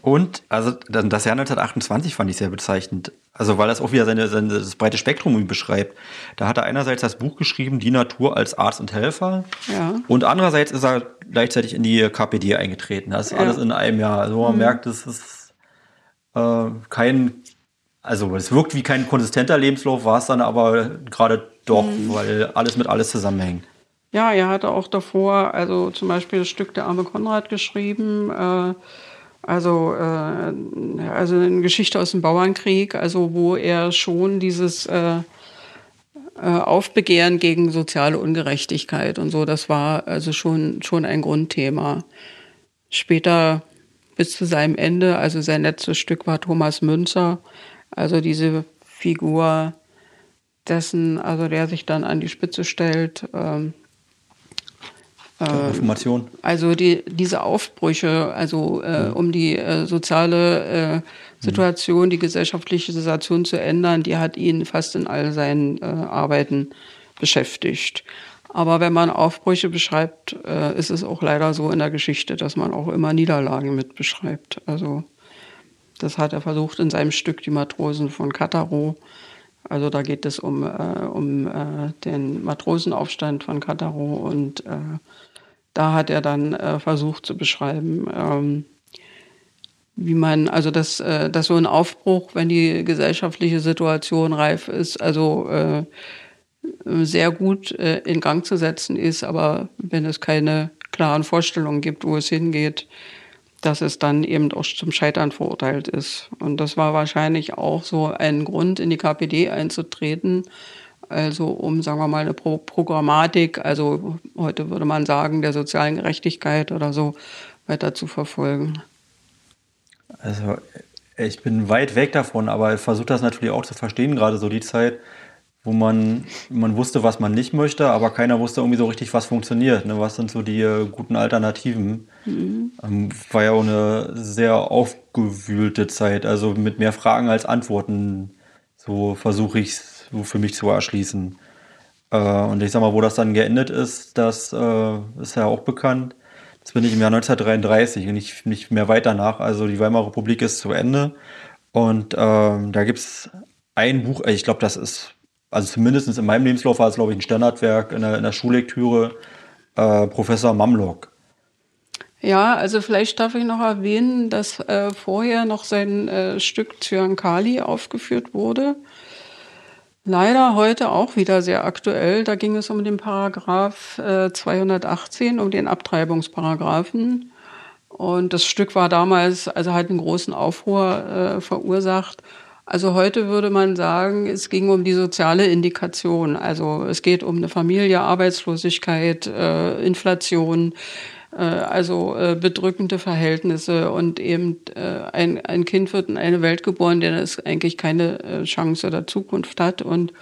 Und also das Jahr 1928 fand ich sehr bezeichnend. Also weil das auch wieder seine, seine, das breite Spektrum beschreibt. Da hat er einerseits das Buch geschrieben, Die Natur als Arzt und Helfer. Ja. Und andererseits ist er gleichzeitig in die KPD eingetreten. Das ist ja. alles in einem Jahr. Also man mhm. merkt, es ist äh, kein also es wirkt wie kein konsistenter Lebenslauf, war es dann aber gerade doch, mhm. weil alles mit alles zusammenhängt. Ja, er hatte auch davor, also zum Beispiel das Stück Der arme Konrad geschrieben, äh, also, äh, also eine Geschichte aus dem Bauernkrieg, also wo er schon dieses äh, äh, Aufbegehren gegen soziale Ungerechtigkeit und so, das war also schon, schon ein Grundthema. Später bis zu seinem Ende, also sein letztes Stück war Thomas Münzer, also diese Figur dessen, also der sich dann an die Spitze stellt. Ähm, äh, Information. Also die, diese Aufbrüche, also äh, um die äh, soziale äh, Situation, die gesellschaftliche Situation zu ändern, die hat ihn fast in all seinen äh, Arbeiten beschäftigt. Aber wenn man Aufbrüche beschreibt, äh, ist es auch leider so in der Geschichte, dass man auch immer Niederlagen mit beschreibt. Also das hat er versucht in seinem Stück Die Matrosen von Kataro. Also da geht es um, äh, um äh, den Matrosenaufstand von Kataro und äh, da hat er dann äh, versucht zu beschreiben, ähm, wie man, also dass, äh, dass so ein Aufbruch, wenn die gesellschaftliche Situation reif ist, also äh, sehr gut in Gang zu setzen ist, aber wenn es keine klaren Vorstellungen gibt, wo es hingeht, dass es dann eben auch zum Scheitern verurteilt ist. Und das war wahrscheinlich auch so ein Grund, in die KPD einzutreten. Also um, sagen wir mal, eine Pro Programmatik, also heute würde man sagen, der sozialen Gerechtigkeit oder so weiter zu verfolgen. Also ich bin weit weg davon, aber ich versuche das natürlich auch zu verstehen, gerade so die Zeit, wo man, man wusste, was man nicht möchte, aber keiner wusste irgendwie so richtig, was funktioniert. Ne? Was sind so die äh, guten Alternativen? Mhm. Ähm, war ja auch eine sehr aufgewühlte Zeit, also mit mehr Fragen als Antworten. So versuche ich es so für mich zu erschließen. Äh, und ich sag mal, wo das dann geendet ist, das äh, ist ja auch bekannt. Das bin ich im Jahr 1933 und nicht, nicht mehr weiter nach. Also die Weimarer Republik ist zu Ende. Und ähm, da gibt es ein Buch, ich glaube, das ist also zumindest in meinem Lebenslauf war es, glaube ich, ein Standardwerk in der, in der Schullektüre, äh, Professor Mamlock. Ja, also vielleicht darf ich noch erwähnen, dass äh, vorher noch sein äh, Stück Zyankali aufgeführt wurde. Leider heute auch wieder sehr aktuell. Da ging es um den Paragraph äh, 218, um den Abtreibungsparagraphen. Und das Stück war damals, also hat einen großen Aufruhr äh, verursacht. Also heute würde man sagen, es ging um die soziale Indikation. Also es geht um eine Familie, Arbeitslosigkeit, äh, Inflation, äh, also äh, bedrückende Verhältnisse und eben äh, ein, ein Kind wird in eine Welt geboren, der es eigentlich keine äh, Chance oder Zukunft hat und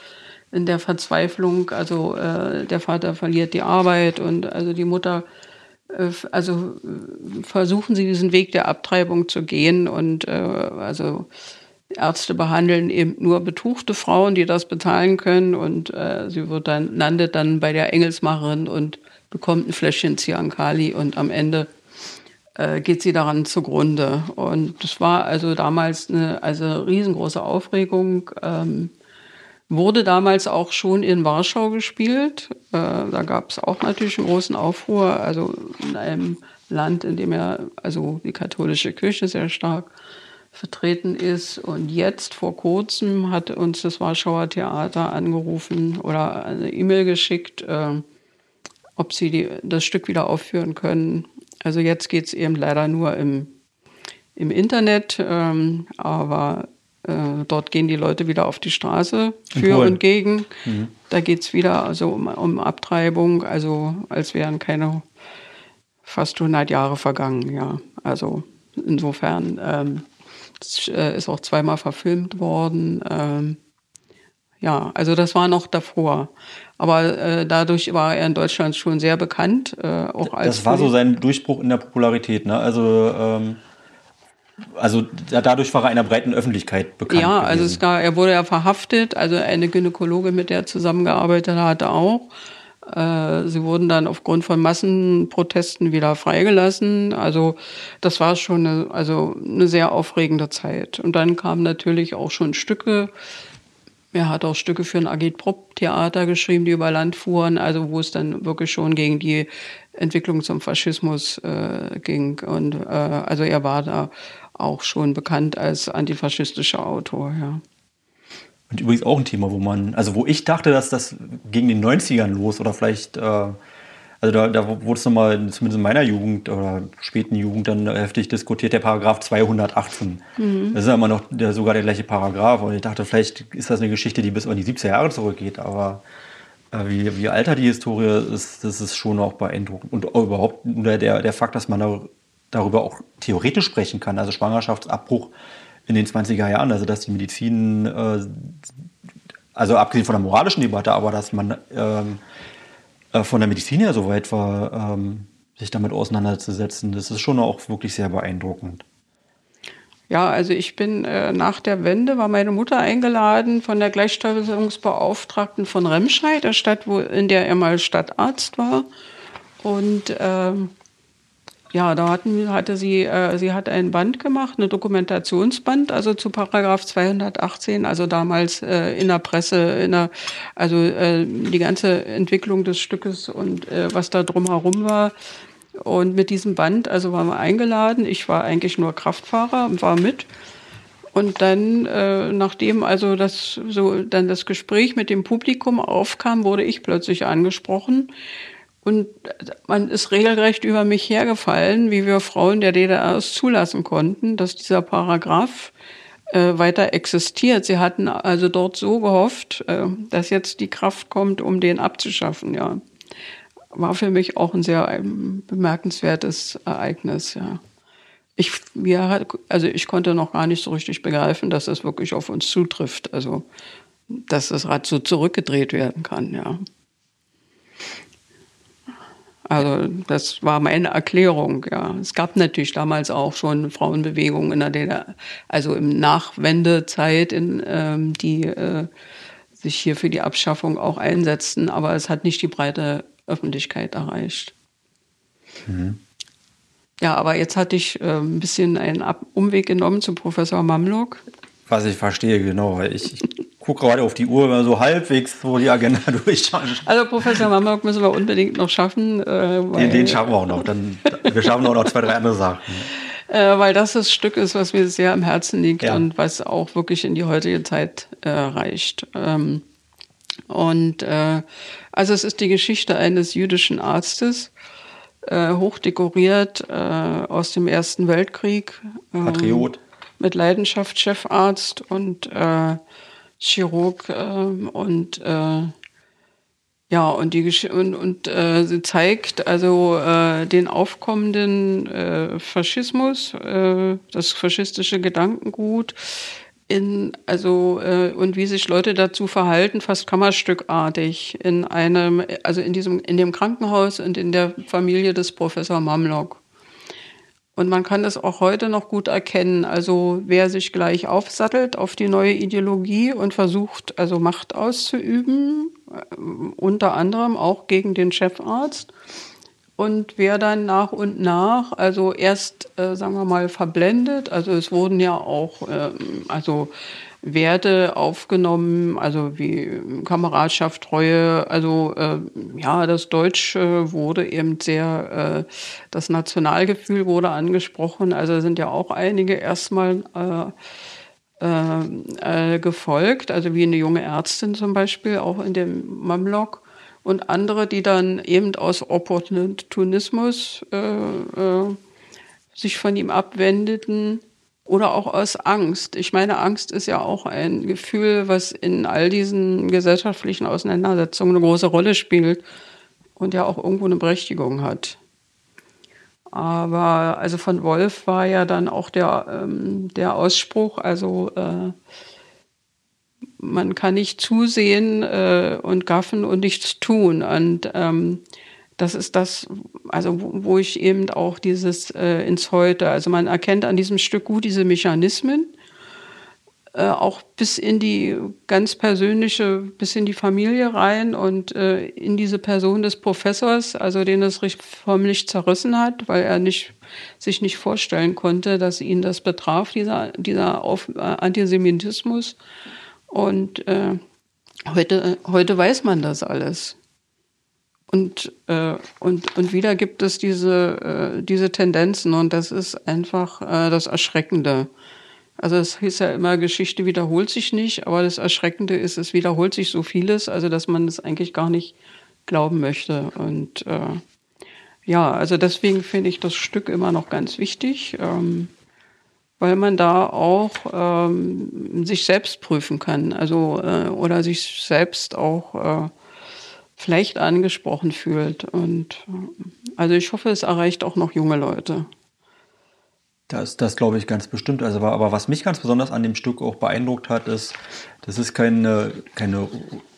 in der Verzweiflung, also äh, der Vater verliert die Arbeit und also die Mutter, äh, also äh, versuchen sie diesen Weg der Abtreibung zu gehen und äh, also Ärzte behandeln eben nur betuchte Frauen, die das bezahlen können und äh, sie wird dann landet dann bei der Engelsmacherin und bekommt ein Fläschchen Ziankali und am Ende äh, geht sie daran zugrunde. Und das war also damals eine also riesengroße Aufregung. Ähm, wurde damals auch schon in Warschau gespielt. Äh, da gab es auch natürlich einen großen Aufruhr, also in einem Land, in dem ja also die katholische Kirche sehr stark vertreten ist. Und jetzt vor kurzem hat uns das Warschauer Theater angerufen oder eine E-Mail geschickt, äh, ob sie die, das Stück wieder aufführen können. Also jetzt geht es eben leider nur im, im Internet, ähm, aber äh, dort gehen die Leute wieder auf die Straße für und gegen. Mhm. Da geht es wieder also um, um Abtreibung, also als wären keine fast 100 Jahre vergangen, ja. Also insofern ähm, äh, ist auch zweimal verfilmt worden. Ähm, ja, also das war noch davor. Aber äh, dadurch war er in Deutschland schon sehr bekannt. Äh, auch als das war so sein Durchbruch in der Popularität, ne? Also, ähm, also dadurch war er einer breiten Öffentlichkeit bekannt. Ja, gewesen. also es gab, er wurde ja verhaftet. Also eine Gynäkologe, mit der er zusammengearbeitet hatte, auch. Äh, sie wurden dann aufgrund von Massenprotesten wieder freigelassen. Also das war schon eine, also eine sehr aufregende Zeit. Und dann kamen natürlich auch schon Stücke er hat auch Stücke für ein Agitprop-Theater geschrieben, die über Land fuhren, also wo es dann wirklich schon gegen die Entwicklung zum Faschismus äh, ging. Und äh, also er war da auch schon bekannt als antifaschistischer Autor, ja. Und übrigens auch ein Thema, wo man, also wo ich dachte, dass das gegen den 90ern los oder vielleicht äh, also da, da wurde es nochmal, zumindest in meiner Jugend oder späten Jugend, dann heftig diskutiert, der Paragraph 218. Mhm. Das ist ja immer noch der, sogar der gleiche Paragraph. Und ich dachte, vielleicht ist das eine Geschichte, die bis in die 70er Jahre zurückgeht. Aber äh, wie, wie alter die Historie ist, das ist schon auch beeindruckend. Und überhaupt der, der Fakt, dass man darüber auch theoretisch sprechen kann, also Schwangerschaftsabbruch in den 20er Jahren, also dass die Medizin, äh, also abgesehen von der moralischen Debatte, aber dass man ähm, äh, von der Medizin her so weit war, ähm, sich damit auseinanderzusetzen. Das ist schon auch wirklich sehr beeindruckend. Ja, also ich bin äh, nach der Wende, war meine Mutter eingeladen von der Gleichstellungsbeauftragten von Remscheid, der Stadt, wo, in der er mal Stadtarzt war. Und ähm, ja, da hatten, hatte sie, äh, sie hat ein Band gemacht, eine Dokumentationsband, also zu Paragraph 218, also damals äh, in der Presse, in der, also äh, die ganze Entwicklung des Stückes und äh, was da drumherum war. Und mit diesem Band, also waren wir eingeladen. Ich war eigentlich nur Kraftfahrer und war mit. Und dann, äh, nachdem also das so dann das Gespräch mit dem Publikum aufkam, wurde ich plötzlich angesprochen und man ist regelrecht über mich hergefallen, wie wir Frauen der DDR es zulassen konnten, dass dieser Paragraph äh, weiter existiert. Sie hatten also dort so gehofft, äh, dass jetzt die Kraft kommt, um den abzuschaffen. Ja, war für mich auch ein sehr ähm, bemerkenswertes Ereignis. Ja, ich wir, also ich konnte noch gar nicht so richtig begreifen, dass das wirklich auf uns zutrifft. Also dass das Rad so zurückgedreht werden kann. Ja. Also das war meine Erklärung, ja. Es gab natürlich damals auch schon Frauenbewegungen in der DDR, also im Nachwendezeit, in, ähm, die äh, sich hier für die Abschaffung auch einsetzten, aber es hat nicht die breite Öffentlichkeit erreicht. Mhm. Ja, aber jetzt hatte ich äh, ein bisschen einen Ab Umweg genommen zu Professor Mamluk. Was ich verstehe, genau. Ich, ich gucke gerade auf die Uhr, wenn wir so halbwegs so die Agenda durchschauen. Also Professor Mamok müssen wir unbedingt noch schaffen. Äh, den, den, schaffen wir auch noch. Dann, wir schaffen auch noch zwei, drei andere Sachen. Äh, weil das das Stück ist, was mir sehr am Herzen liegt ja. und was auch wirklich in die heutige Zeit äh, reicht. Ähm, und äh, also es ist die Geschichte eines jüdischen Arztes, äh, hochdekoriert äh, aus dem Ersten Weltkrieg. Patriot. Mit Leidenschaft Chefarzt und äh, Chirurg äh, und äh, ja, und, die Gesch und, und äh, sie zeigt also äh, den aufkommenden äh, Faschismus, das faschistische Gedankengut, in, also, äh, und wie sich Leute dazu verhalten, fast kammerstückartig in einem, also in diesem, in dem Krankenhaus und in der Familie des Professor Mamlock. Und man kann das auch heute noch gut erkennen. Also wer sich gleich aufsattelt auf die neue Ideologie und versucht, also Macht auszuüben, äh, unter anderem auch gegen den Chefarzt, und wer dann nach und nach, also erst, äh, sagen wir mal, verblendet, also es wurden ja auch, ähm, also Werte aufgenommen, also wie Kameradschaft, Treue, also äh, ja, das Deutsche wurde eben sehr, äh, das Nationalgefühl wurde angesprochen, also sind ja auch einige erstmal äh, äh, äh, gefolgt, also wie eine junge Ärztin zum Beispiel, auch in dem Mamlok. Und andere, die dann eben aus Opportunismus äh, äh, sich von ihm abwendeten oder auch aus Angst. Ich meine, Angst ist ja auch ein Gefühl, was in all diesen gesellschaftlichen Auseinandersetzungen eine große Rolle spielt und ja auch irgendwo eine Berechtigung hat. Aber also von Wolf war ja dann auch der, ähm, der Ausspruch, also äh, man kann nicht zusehen äh, und gaffen und nichts tun. Und ähm, das ist das, also wo, ich eben auch dieses äh, ins Heute, also man erkennt an diesem Stück gut diese Mechanismen, äh, auch bis in die ganz persönliche, bis in die Familie rein und äh, in diese Person des Professors, also den es förmlich zerrissen hat, weil er nicht, sich nicht vorstellen konnte, dass ihn das betraf, dieser, dieser Auf, äh, Antisemitismus. Und äh, heute, heute weiß man das alles. Und, äh, und, und wieder gibt es diese, äh, diese Tendenzen und das ist einfach äh, das Erschreckende. Also es hieß ja immer, Geschichte wiederholt sich nicht, aber das Erschreckende ist, es wiederholt sich so vieles, also dass man es eigentlich gar nicht glauben möchte. Und äh, ja, also deswegen finde ich das Stück immer noch ganz wichtig. Ähm, weil man da auch ähm, sich selbst prüfen kann, also äh, oder sich selbst auch äh, vielleicht angesprochen fühlt. Und äh, also ich hoffe, es erreicht auch noch junge Leute. Das, das glaube ich ganz bestimmt. Also, aber was mich ganz besonders an dem Stück auch beeindruckt hat, ist, das ist keine, keine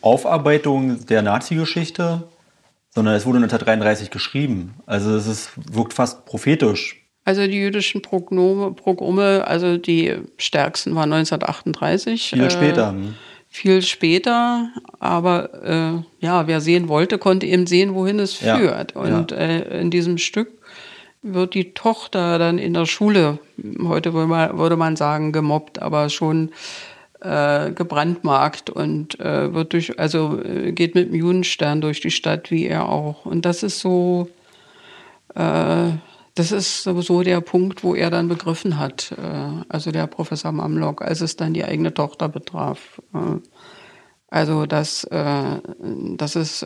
Aufarbeitung der Nazi-Geschichte, sondern es wurde 1933 geschrieben. Also es ist, wirkt fast prophetisch also die jüdischen Prognome, Progrome, also die stärksten waren 1938. Viel äh, später. Viel später, aber äh, ja, wer sehen wollte, konnte eben sehen, wohin es ja. führt. Und ja. äh, in diesem Stück wird die Tochter dann in der Schule, heute würde man, würde man sagen, gemobbt, aber schon äh, gebrandmarkt und äh, wird durch, also äh, geht mit dem Judenstern durch die Stadt, wie er auch. Und das ist so, äh, das ist sowieso der Punkt, wo er dann begriffen hat, äh, also der Professor Mamlock, als es dann die eigene Tochter betraf. Äh, also, dass, äh, dass es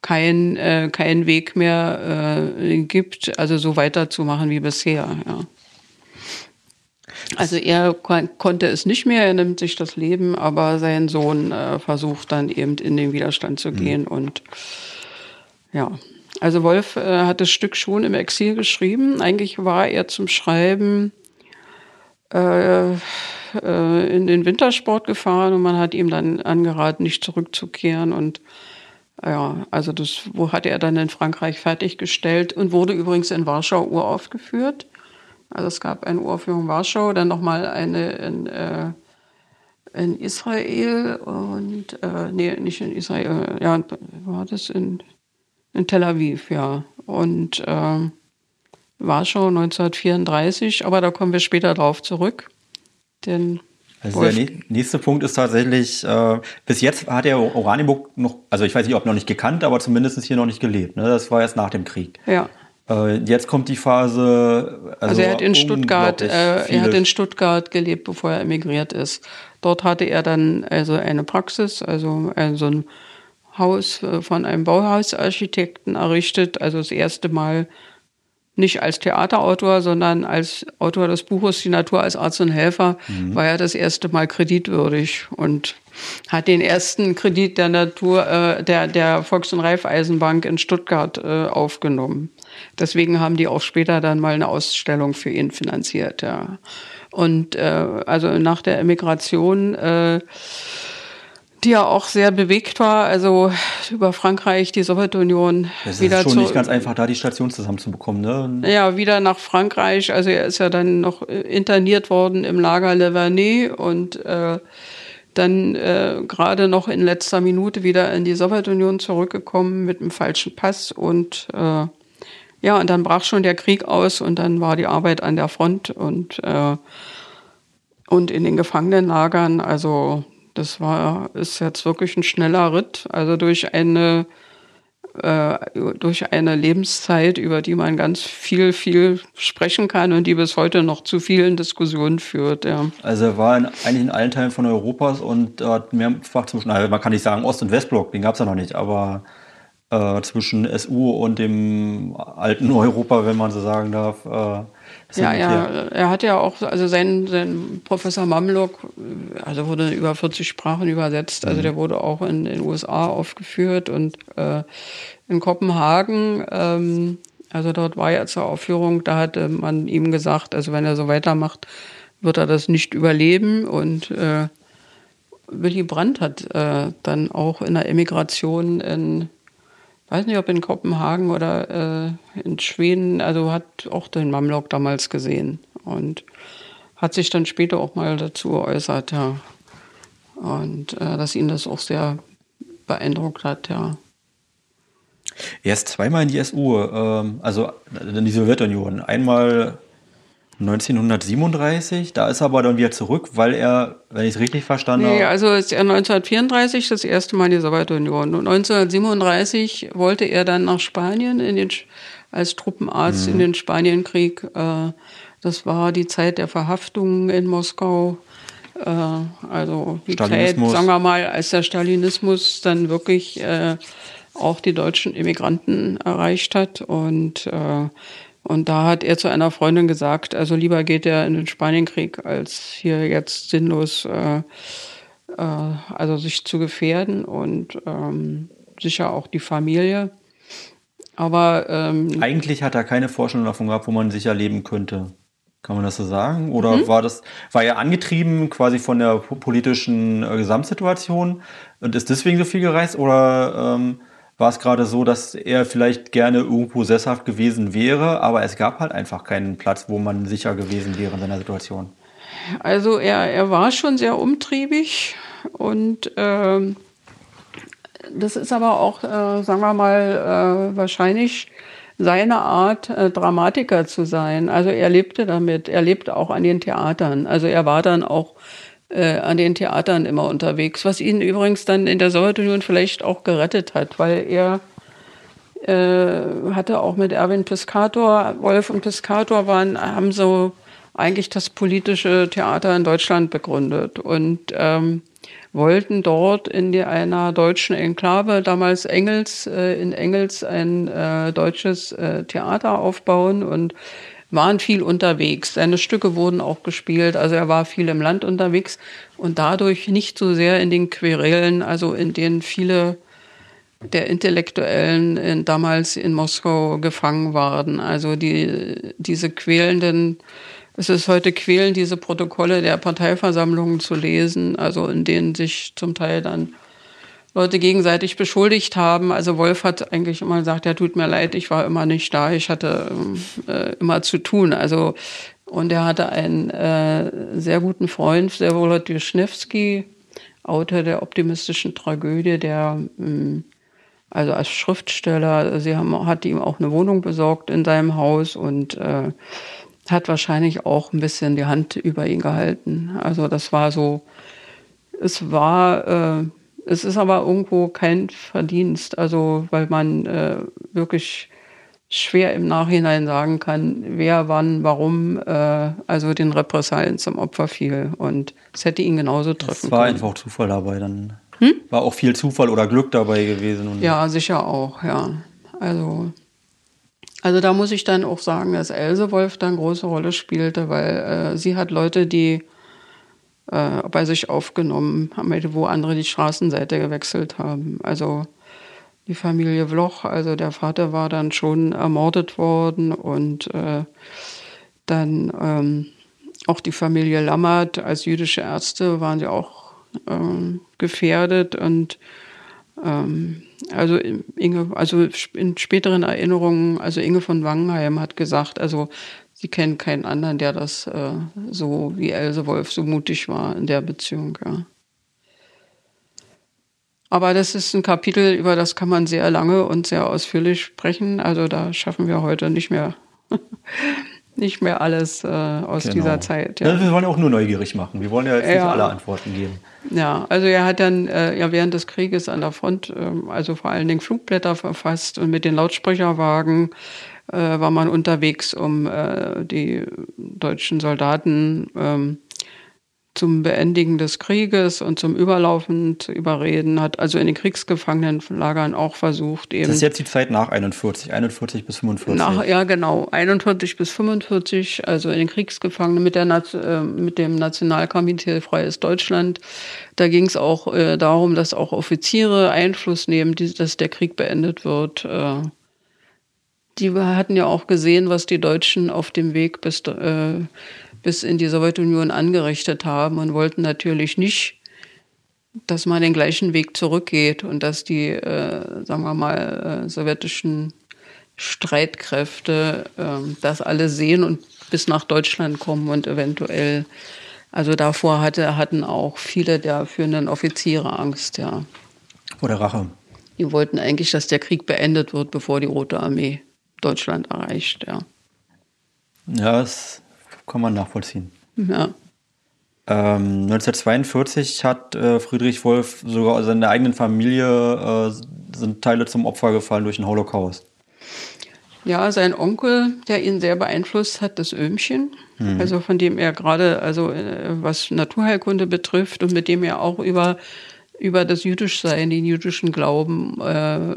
kein, kein Weg mehr gibt, also so weiterzumachen wie bisher. Ja. Also er konnte es nicht mehr, er nimmt sich das Leben, aber sein Sohn versucht dann eben in den Widerstand zu gehen mhm. und ja. Also Wolf äh, hat das Stück schon im Exil geschrieben. Eigentlich war er zum Schreiben äh, äh, in den Wintersport gefahren und man hat ihm dann angeraten, nicht zurückzukehren. Und ja, also das wo hat er dann in Frankreich fertiggestellt und wurde übrigens in Warschau uraufgeführt. Also es gab eine Uraufführung in Warschau, dann nochmal eine in, äh, in Israel und äh, nee, nicht in Israel, ja, war das in in Tel Aviv, ja. Und äh, Warschau 1934, aber da kommen wir später drauf zurück. Denn also der nächste Punkt ist tatsächlich, äh, bis jetzt hat er Oranienburg noch, also ich weiß nicht, ob noch nicht gekannt, aber zumindest hier noch nicht gelebt. Ne? Das war erst nach dem Krieg. Ja. Äh, jetzt kommt die Phase. Also, also er hat in Stuttgart, äh, er hat in Stuttgart gelebt, bevor er emigriert ist. Dort hatte er dann also eine Praxis, also, also ein Haus äh, von einem Bauhausarchitekten errichtet. Also das erste Mal nicht als Theaterautor, sondern als Autor des Buches Die Natur als Arzt und Helfer mhm. war er das erste Mal kreditwürdig und hat den ersten Kredit der Natur äh, der der Volks- und Raiffeisenbank in Stuttgart äh, aufgenommen. Deswegen haben die auch später dann mal eine Ausstellung für ihn finanziert. Ja. Und äh, also nach der Emigration, äh, die ja auch sehr bewegt war, also über Frankreich, die Sowjetunion. Es wieder ist schon zu, nicht ganz einfach, da die Station zusammenzubekommen. Ne? Ja, wieder nach Frankreich. Also er ist ja dann noch interniert worden im Lager Le Vernet und äh, dann äh, gerade noch in letzter Minute wieder in die Sowjetunion zurückgekommen mit einem falschen Pass und äh, ja, und dann brach schon der Krieg aus und dann war die Arbeit an der Front und, äh, und in den Gefangenenlagern. Also das war, ist jetzt wirklich ein schneller Ritt. Also durch eine, äh, durch eine Lebenszeit, über die man ganz viel, viel sprechen kann und die bis heute noch zu vielen Diskussionen führt. Ja. Also er war in, eigentlich in allen Teilen von Europas und hat mehrfach zwischen, also man kann nicht sagen Ost- und Westblock, den gab es ja noch nicht, aber äh, zwischen SU und dem alten Europa, wenn man so sagen darf. Äh, ja, er, er hat ja auch, also sein, sein Professor Mamluk, also wurde in über 40 Sprachen übersetzt, also mhm. der wurde auch in den USA aufgeführt und äh, in Kopenhagen, ähm, also dort war er zur Aufführung, da hatte man ihm gesagt, also wenn er so weitermacht, wird er das nicht überleben. Und äh, Willy Brandt hat äh, dann auch in der Emigration in weiß nicht, ob in Kopenhagen oder äh, in Schweden, also hat auch den Mamlok damals gesehen und hat sich dann später auch mal dazu geäußert, ja. Und äh, dass ihn das auch sehr beeindruckt hat, ja. Er ist zweimal in die SU, ähm, also in die Sowjetunion. Einmal 1937, da ist er aber dann wieder zurück, weil er, wenn ich es richtig verstanden habe. Nee, also ist er 1934 das erste Mal in die Sowjetunion. Und 1937 wollte er dann nach Spanien in den, als Truppenarzt mhm. in den Spanienkrieg. Äh, das war die Zeit der Verhaftungen in Moskau. Äh, also die Zeit, sagen wir mal, als der Stalinismus dann wirklich äh, auch die deutschen Immigranten erreicht hat. Und und da hat er zu einer Freundin gesagt, also lieber geht er in den Spanienkrieg, als hier jetzt sinnlos äh, äh, also sich zu gefährden und ähm, sicher auch die Familie. Aber ähm, eigentlich hat er keine Vorstellung davon gehabt, wo man sicher leben könnte. Kann man das so sagen? Oder mhm. war das, war er angetrieben quasi von der politischen äh, Gesamtsituation und ist deswegen so viel gereist? Oder ähm, war es gerade so, dass er vielleicht gerne irgendwo sesshaft gewesen wäre, aber es gab halt einfach keinen Platz, wo man sicher gewesen wäre in seiner Situation. Also er, er war schon sehr umtriebig und äh, das ist aber auch, äh, sagen wir mal, äh, wahrscheinlich seine Art, äh, Dramatiker zu sein. Also er lebte damit, er lebte auch an den Theatern. Also er war dann auch äh, an den Theatern immer unterwegs, was ihn übrigens dann in der Sowjetunion vielleicht auch gerettet hat, weil er äh, hatte auch mit Erwin Piscator, Wolf und Piscator waren, haben so eigentlich das politische Theater in Deutschland begründet und ähm, wollten dort in die, einer deutschen Enklave, damals Engels, äh, in Engels ein äh, deutsches äh, Theater aufbauen und waren viel unterwegs. Seine Stücke wurden auch gespielt, also er war viel im Land unterwegs und dadurch nicht so sehr in den Querelen, also in denen viele der Intellektuellen in, damals in Moskau gefangen waren. Also die, diese quälenden, es ist heute quälend, diese Protokolle der Parteiversammlungen zu lesen, also in denen sich zum Teil dann Leute gegenseitig beschuldigt haben. Also Wolf hat eigentlich immer gesagt, ja, tut mir leid, ich war immer nicht da, ich hatte äh, immer zu tun. Also und er hatte einen äh, sehr guten Freund, Servolod Wischnewski, Autor der optimistischen Tragödie, der mh, hm, also als Schriftsteller, sie haben, hat ihm auch eine Wohnung besorgt in seinem Haus und äh, hat wahrscheinlich auch ein bisschen die Hand über ihn gehalten. Also das war so, es war äh, es ist aber irgendwo kein Verdienst, also weil man äh, wirklich schwer im Nachhinein sagen kann, wer wann, warum, äh, also den Repressalien zum Opfer fiel. Und es hätte ihn genauso treffen können. Es war einfach auch Zufall dabei dann. Hm? War auch viel Zufall oder Glück dabei gewesen. ja, sicher auch, ja. Also, also da muss ich dann auch sagen, dass Else Wolf da eine große Rolle spielte, weil äh, sie hat Leute, die äh, bei sich aufgenommen, wo andere die Straßenseite gewechselt haben. Also die Familie Vloch, also der Vater war dann schon ermordet worden und äh, dann ähm, auch die Familie Lammert als jüdische Ärzte waren ja auch ähm, gefährdet und ähm, also Inge, also in späteren Erinnerungen, also Inge von Wangenheim hat gesagt, also sie kennt keinen anderen, der das äh, so wie Else Wolf so mutig war in der Beziehung, ja. Aber das ist ein Kapitel, über das kann man sehr lange und sehr ausführlich sprechen. Also da schaffen wir heute nicht mehr nicht mehr alles äh, aus genau. dieser Zeit. Ja. ja. wir wollen auch nur neugierig machen. Wir wollen ja jetzt ja. nicht alle Antworten geben. Ja, also er hat dann äh, ja während des Krieges an der Front, äh, also vor allen Dingen Flugblätter verfasst und mit den Lautsprecherwagen äh, war man unterwegs, um äh, die deutschen Soldaten ähm, zum Beendigen des Krieges und zum Überlaufen zu überreden, hat also in den Kriegsgefangenenlagern auch versucht eben. Das ist jetzt die Zeit nach 41, 41 bis 45. Nach, ja, genau, 41 bis 45, also in den Kriegsgefangenen mit, der, äh, mit dem Nationalkomitee Freies Deutschland. Da ging es auch äh, darum, dass auch Offiziere Einfluss nehmen, die, dass der Krieg beendet wird. Äh, die hatten ja auch gesehen, was die Deutschen auf dem Weg bis äh, bis in die Sowjetunion angerichtet haben und wollten natürlich nicht, dass man den gleichen Weg zurückgeht und dass die, äh, sagen wir mal, äh, sowjetischen Streitkräfte äh, das alle sehen und bis nach Deutschland kommen und eventuell, also davor hatte, hatten auch viele der führenden Offiziere Angst, ja. Oder Rache. Die wollten eigentlich, dass der Krieg beendet wird, bevor die Rote Armee Deutschland erreicht, ja. Ja, es kann man nachvollziehen. Ja. Ähm, 1942 hat äh, Friedrich Wolf sogar seine eigenen Familie äh, sind Teile zum Opfer gefallen durch den Holocaust. Ja, sein Onkel, der ihn sehr beeinflusst hat, das Öhmchen, mhm. also von dem er gerade, also äh, was Naturheilkunde betrifft und mit dem er auch über, über das Jüdischsein, den jüdischen Glauben äh,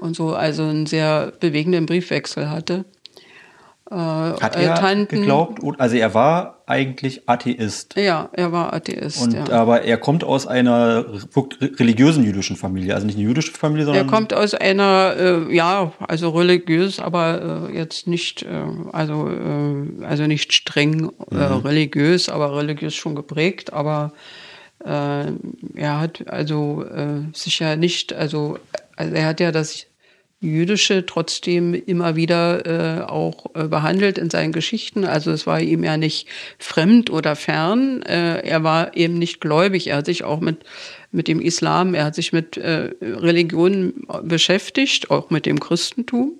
und so, also einen sehr bewegenden Briefwechsel hatte. Äh, Hat er Tanten. geglaubt? Also er war eigentlich Atheist. Ja, er war Atheist. Und, ja. Aber er kommt aus einer religiösen jüdischen Familie, also nicht eine jüdische Familie, sondern. Er kommt aus einer, äh, ja, also religiös, aber äh, jetzt nicht, äh, also, äh, also nicht streng äh, mhm. religiös, aber religiös schon geprägt, aber er hat also sicher nicht, also, also er hat ja das Jüdische trotzdem immer wieder äh, auch äh, behandelt in seinen Geschichten. Also es war ihm ja nicht fremd oder fern. Äh, er war eben nicht gläubig. Er hat sich auch mit, mit dem Islam, er hat sich mit äh, Religionen beschäftigt, auch mit dem Christentum.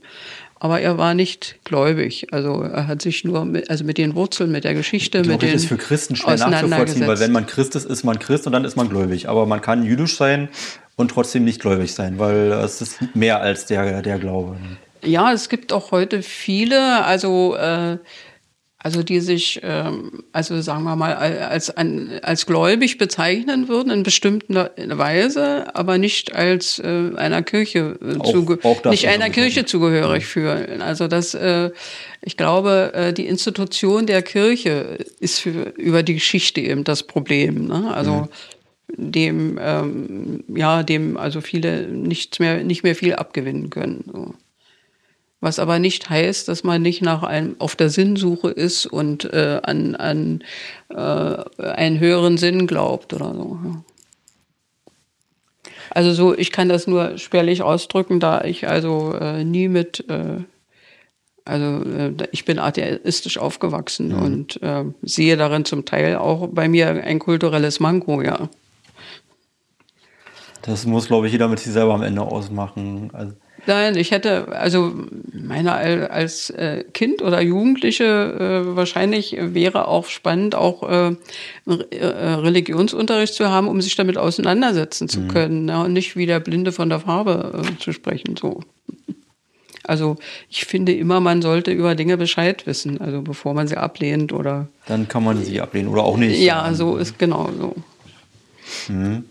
Aber er war nicht gläubig. Also er hat sich nur mit, also mit den Wurzeln, mit der Geschichte, mit den ist für Christen schwer nachzuvollziehen, weil wenn man Christ ist, ist man Christ und dann ist man gläubig. Aber man kann jüdisch sein und trotzdem nicht gläubig sein, weil es ist mehr als der, der Glaube. Ja, es gibt auch heute viele, also, äh, also die sich, ähm, also sagen wir mal, als, als gläubig bezeichnen würden in bestimmter Weise, aber nicht als äh, einer Kirche äh, auch, auch nicht einer Kirche zugehörig ja. fühlen. Also das, äh, ich glaube, äh, die Institution der Kirche ist für, über die Geschichte eben das Problem. Ne? Also ja dem, ähm, ja, dem also viele nichts mehr, nicht mehr viel abgewinnen können. So. Was aber nicht heißt, dass man nicht nach einem, auf der Sinnsuche ist und äh, an, an äh, einen höheren Sinn glaubt oder so. Also so, ich kann das nur spärlich ausdrücken, da ich also äh, nie mit, äh, also äh, ich bin atheistisch aufgewachsen mhm. und äh, sehe darin zum Teil auch bei mir ein kulturelles Manko, ja. Das muss, glaube ich, jeder mit sich selber am Ende ausmachen. Also Nein, ich hätte, also meiner als äh, Kind oder Jugendliche äh, wahrscheinlich wäre auch spannend, auch äh, äh, Religionsunterricht zu haben, um sich damit auseinandersetzen zu mhm. können ne? und nicht wie der Blinde von der Farbe äh, zu sprechen. So. Also ich finde immer, man sollte über Dinge Bescheid wissen, also bevor man sie ablehnt oder. Dann kann man sie ablehnen oder auch nicht. Ja, so ist genau so. Mhm.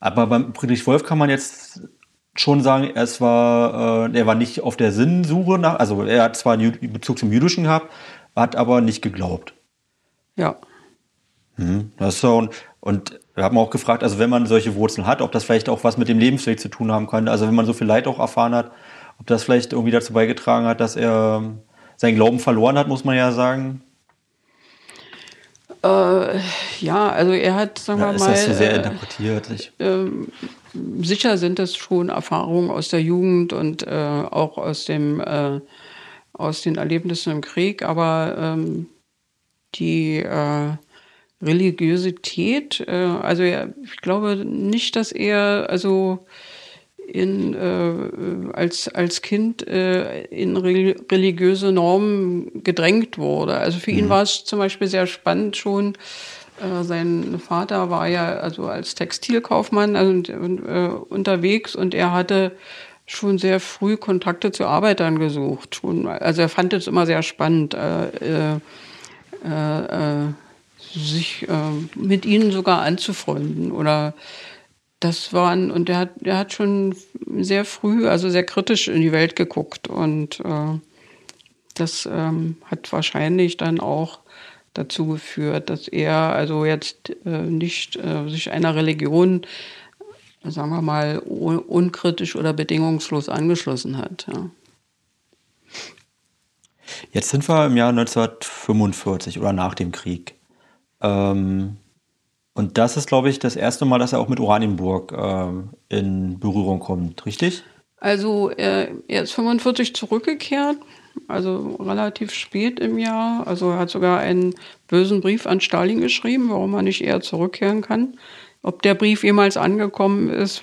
Aber beim Friedrich Wolf kann man jetzt schon sagen, es war, äh, er war nicht auf der Sinnsuche nach, also er hat zwar einen Bezug zum Jüdischen gehabt, hat aber nicht geglaubt. Ja. Hm, das ist so, und, und wir haben auch gefragt, also wenn man solche Wurzeln hat, ob das vielleicht auch was mit dem Lebensweg zu tun haben kann. Also wenn man so viel Leid auch erfahren hat, ob das vielleicht irgendwie dazu beigetragen hat, dass er seinen Glauben verloren hat, muss man ja sagen. Äh, ja, also er hat, sagen ja, wir mal. Ist das so sehr äh, interpretiert? Äh, sicher sind das schon Erfahrungen aus der Jugend und äh, auch aus dem äh, aus den Erlebnissen im Krieg, aber ähm, die äh, Religiosität, also er, ich glaube nicht, dass er also in, äh, als, als Kind äh, in religiöse Normen gedrängt wurde. Also für mhm. ihn war es zum Beispiel sehr spannend schon. Äh, sein Vater war ja also als Textilkaufmann also, äh, unterwegs und er hatte schon sehr früh Kontakte zu Arbeitern gesucht. Schon, also er fand es immer sehr spannend, äh, sich mit ihnen sogar anzufreunden oder das waren, und er hat, er hat schon sehr früh, also sehr kritisch in die Welt geguckt. Und äh, das ähm, hat wahrscheinlich dann auch dazu geführt, dass er also jetzt äh, nicht äh, sich einer Religion, sagen wir mal, un unkritisch oder bedingungslos angeschlossen hat. Ja. Jetzt sind wir im Jahr 1945 oder nach dem Krieg. Ähm, und das ist, glaube ich, das erste Mal, dass er auch mit Oranienburg äh, in Berührung kommt, richtig? Also er, er ist 45 zurückgekehrt, also relativ spät im Jahr. Also er hat sogar einen bösen Brief an Stalin geschrieben, warum er nicht eher zurückkehren kann. Ob der Brief jemals angekommen ist,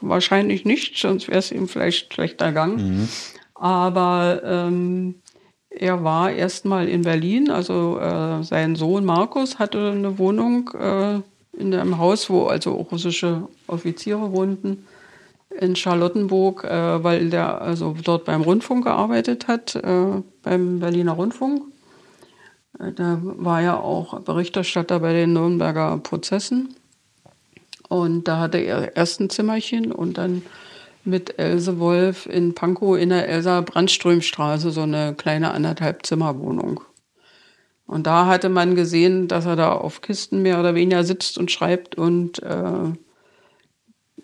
wahrscheinlich nicht, sonst wäre es ihm vielleicht schlechter gegangen. Mhm. Aber ähm, er war erstmal in Berlin, also äh, sein Sohn Markus hatte eine Wohnung äh, in einem Haus, wo also auch russische Offiziere wohnten in Charlottenburg, äh, weil der also dort beim Rundfunk gearbeitet hat, äh, beim Berliner Rundfunk. Äh, da war er auch Berichterstatter bei den Nürnberger Prozessen. Und da hatte er erst ein Zimmerchen und dann mit Else Wolf in Pankow in der Elsa Brandströmstraße, so eine kleine anderthalb Zimmerwohnung. Und da hatte man gesehen, dass er da auf Kisten mehr oder weniger sitzt und schreibt und äh,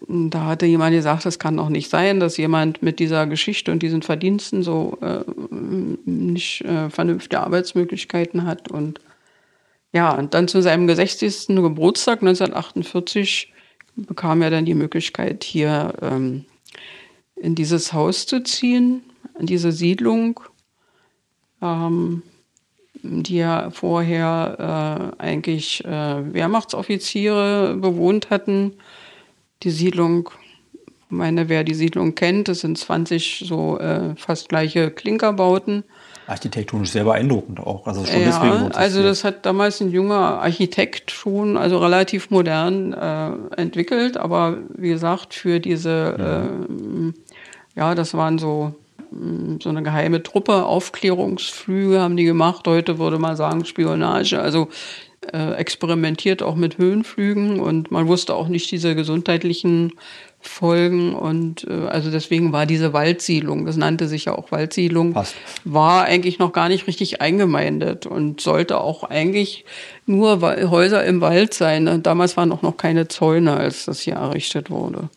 da hatte jemand gesagt, es kann doch nicht sein, dass jemand mit dieser Geschichte und diesen Verdiensten so äh, nicht äh, vernünftige Arbeitsmöglichkeiten hat. Und ja, und dann zu seinem 60. Geburtstag 1948 bekam er dann die Möglichkeit, hier ähm, in dieses Haus zu ziehen, in diese Siedlung, ähm, die ja vorher äh, eigentlich äh, Wehrmachtsoffiziere bewohnt hatten. Die Siedlung, meine, wer die Siedlung kennt, das sind 20 so äh, fast gleiche Klinkerbauten architektonisch sehr beeindruckend auch. Also schon ja, deswegen also das hat damals ein junger Architekt schon, also relativ modern äh, entwickelt, aber wie gesagt, für diese, ja, äh, ja das waren so mm, so eine geheime Truppe, Aufklärungsflüge haben die gemacht. Heute würde man sagen Spionage, also äh, experimentiert auch mit Höhenflügen und man wusste auch nicht diese gesundheitlichen Folgen und äh, also deswegen war diese Waldsiedlung, das nannte sich ja auch Waldsiedlung, Passt. war eigentlich noch gar nicht richtig eingemeindet und sollte auch eigentlich nur Häuser im Wald sein. Damals waren auch noch keine Zäune, als das hier errichtet wurde.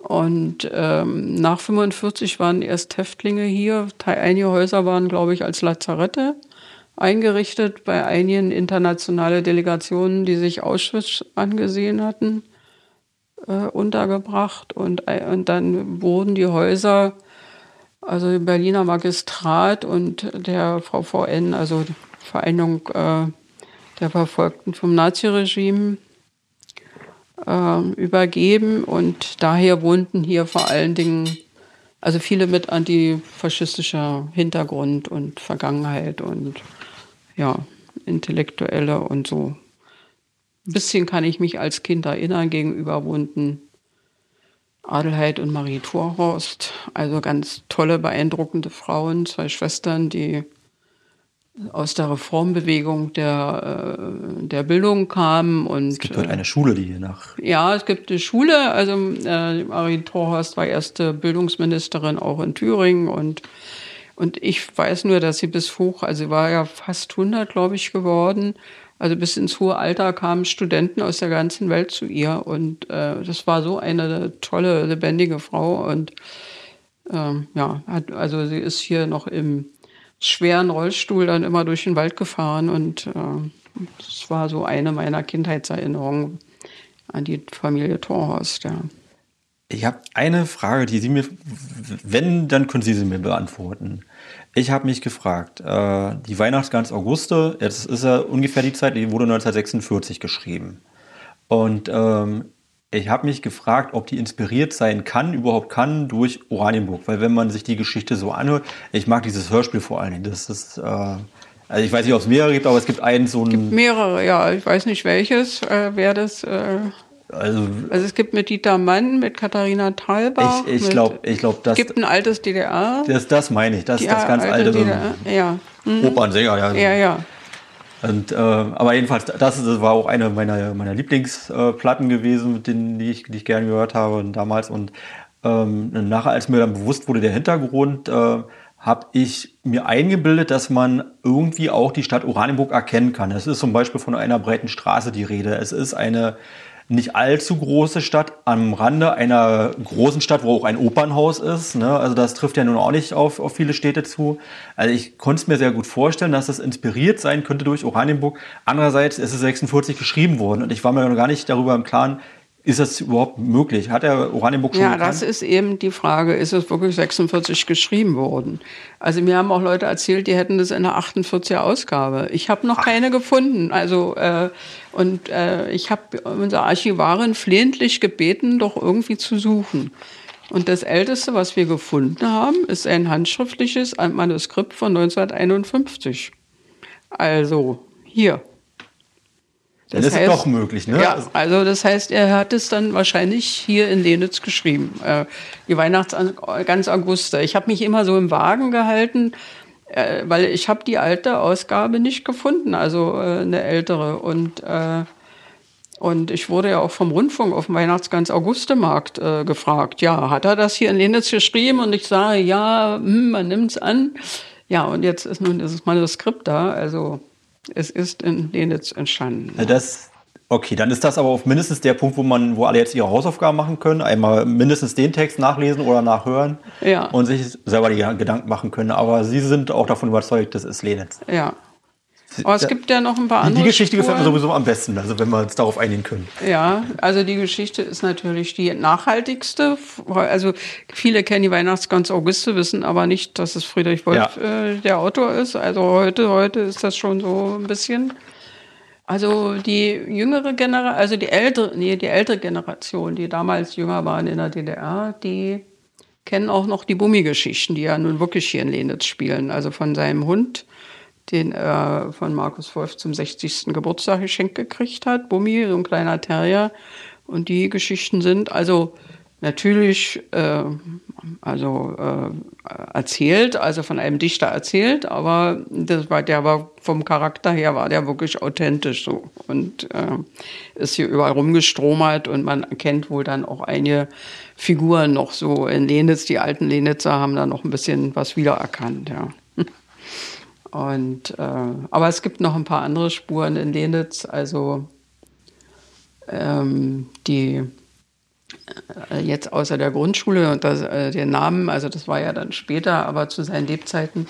Und ähm, nach 45 waren erst Häftlinge hier. Einige Häuser waren, glaube ich, als Lazarette eingerichtet bei einigen internationale Delegationen, die sich Auschwitz angesehen hatten äh, untergebracht und, äh, und dann wurden die Häuser, also im Berliner Magistrat und der VVN, also Vereinigung äh, der Verfolgten vom Naziregime, äh, übergeben und daher wohnten hier vor allen Dingen also viele mit antifaschistischer Hintergrund und Vergangenheit und ja, Intellektuelle und so ein bisschen kann ich mich als Kind erinnern gegenüber wohnten Adelheid und Marie Thorhorst. Also ganz tolle, beeindruckende Frauen, zwei Schwestern, die aus der Reformbewegung der, äh, der Bildung kamen. Und, es gibt dort eine Schule, die hier nach. Ja, es gibt eine Schule. Also äh, Marie Thorhorst war erste Bildungsministerin auch in Thüringen und und ich weiß nur, dass sie bis hoch, also sie war ja fast 100, glaube ich, geworden, also bis ins hohe Alter kamen Studenten aus der ganzen Welt zu ihr und äh, das war so eine tolle, lebendige Frau und ähm, ja, hat, also sie ist hier noch im schweren Rollstuhl dann immer durch den Wald gefahren und äh, das war so eine meiner Kindheitserinnerungen an die Familie Torhorst, ja. Ich habe eine Frage, die Sie mir, wenn, dann können Sie sie mir beantworten. Ich habe mich gefragt, äh, die Weihnachtsgans Auguste, jetzt ist ja ungefähr die Zeit, die wurde 1946 geschrieben. Und ähm, ich habe mich gefragt, ob die inspiriert sein kann, überhaupt kann, durch Oranienburg. Weil wenn man sich die Geschichte so anhört, ich mag dieses Hörspiel vor allen Dingen. Das ist, äh, also ich weiß nicht, ob es mehrere gibt, aber es gibt einen so ein. Es gibt mehrere, ja. Ich weiß nicht welches, äh, wer das. Äh also, also es gibt mit Dieter Mann, mit Katharina Thalbach. Ich, ich glaube, ich glaub, das. Es gibt ein altes DDR. Das, das meine ich, das, das ganz alte. DDR, ja. Mhm. Opernsänger, ja. Ja, ja. Und, äh, aber jedenfalls, das, das, war auch eine meiner, meiner Lieblingsplatten gewesen, mit denen die ich, die ich gerne gehört habe damals. Und ähm, nachher, als mir dann bewusst wurde, der Hintergrund, äh, habe ich mir eingebildet, dass man irgendwie auch die Stadt Oranienburg erkennen kann. Es ist zum Beispiel von einer breiten Straße die Rede. Es ist eine nicht allzu große Stadt am Rande einer großen Stadt, wo auch ein Opernhaus ist. Ne? Also das trifft ja nun auch nicht auf, auf viele Städte zu. Also ich konnte es mir sehr gut vorstellen, dass das inspiriert sein könnte durch Oranienburg. Andererseits ist es 46 geschrieben worden und ich war mir noch gar nicht darüber im Klaren, ist das überhaupt möglich? Hat der Oranienburg schon Ja, gekannt? das ist eben die Frage, ist es wirklich 46 geschrieben worden? Also mir haben auch Leute erzählt, die hätten das in der 48er Ausgabe. Ich habe noch Ach. keine gefunden. Also äh, und äh, ich habe unsere Archivarin flehentlich gebeten, doch irgendwie zu suchen. Und das Älteste, was wir gefunden haben, ist ein handschriftliches Manuskript von 1951. Also hier. Das, das ist heißt, doch möglich, ne? Ja, also das heißt, er hat es dann wahrscheinlich hier in Lenitz geschrieben, äh, die Weihnachtsgans Augusta. Ich habe mich immer so im Wagen gehalten, äh, weil ich habe die alte Ausgabe nicht gefunden, also äh, eine ältere. Und, äh, und ich wurde ja auch vom Rundfunk auf dem Weihnachtsgans Augustemarkt äh, gefragt, ja, hat er das hier in Lenitz geschrieben? Und ich sage, ja, hm, man nimmt es an. Ja, und jetzt ist nun dieses Manuskript da, also es ist in Lenitz entstanden. Das, okay, dann ist das aber auf mindestens der Punkt, wo man, wo alle jetzt ihre Hausaufgaben machen können. Einmal mindestens den Text nachlesen oder nachhören ja. und sich selber die Gedanken machen können. Aber Sie sind auch davon überzeugt, das ist Lenitz. Ja, aber es gibt ja noch ein paar andere. Die Geschichte Spuren. gefällt mir sowieso am besten, also wenn wir uns darauf einigen können. Ja, also die Geschichte ist natürlich die nachhaltigste. Also viele kennen die Weihnachtsgans Auguste, wissen aber nicht, dass es Friedrich Wolf ja. äh, der Autor ist. Also heute, heute ist das schon so ein bisschen. Also die jüngere Generation, also die ältere, nee, die ältere Generation, die damals jünger waren in der DDR, die kennen auch noch die Bummi-Geschichten, die ja nun wirklich hier in Lenitz spielen. Also von seinem Hund den er von Markus Wolf zum 60. Geburtstag geschenkt gekriegt hat. Bummi, so ein kleiner Terrier. Und die Geschichten sind also natürlich äh, also äh, erzählt, also von einem Dichter erzählt, aber das war, der war vom Charakter her war der wirklich authentisch so und äh, ist hier überall rumgestromert und man erkennt wohl dann auch einige Figuren noch so in Lenitz, die alten Lenitzer haben da noch ein bisschen was wiedererkannt, ja. Und, äh, aber es gibt noch ein paar andere Spuren in Lenitz, also ähm, die äh, jetzt außer der Grundschule und das, äh, den Namen, also das war ja dann später, aber zu seinen Lebzeiten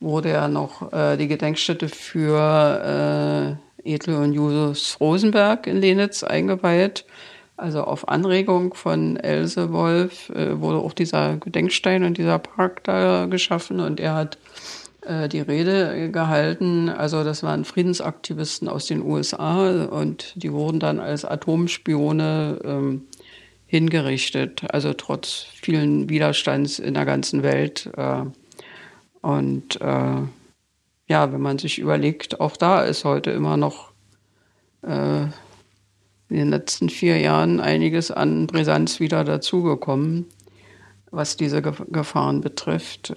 wurde ja noch äh, die Gedenkstätte für äh, Edle und Justus Rosenberg in Lenitz eingeweiht. Also auf Anregung von Else Wolf äh, wurde auch dieser Gedenkstein und dieser Park da geschaffen und er hat die Rede gehalten. Also das waren Friedensaktivisten aus den USA und die wurden dann als Atomspione ähm, hingerichtet, also trotz vielen Widerstands in der ganzen Welt. Äh, und äh, ja, wenn man sich überlegt, auch da ist heute immer noch äh, in den letzten vier Jahren einiges an Brisanz wieder dazugekommen, was diese Gefahren betrifft.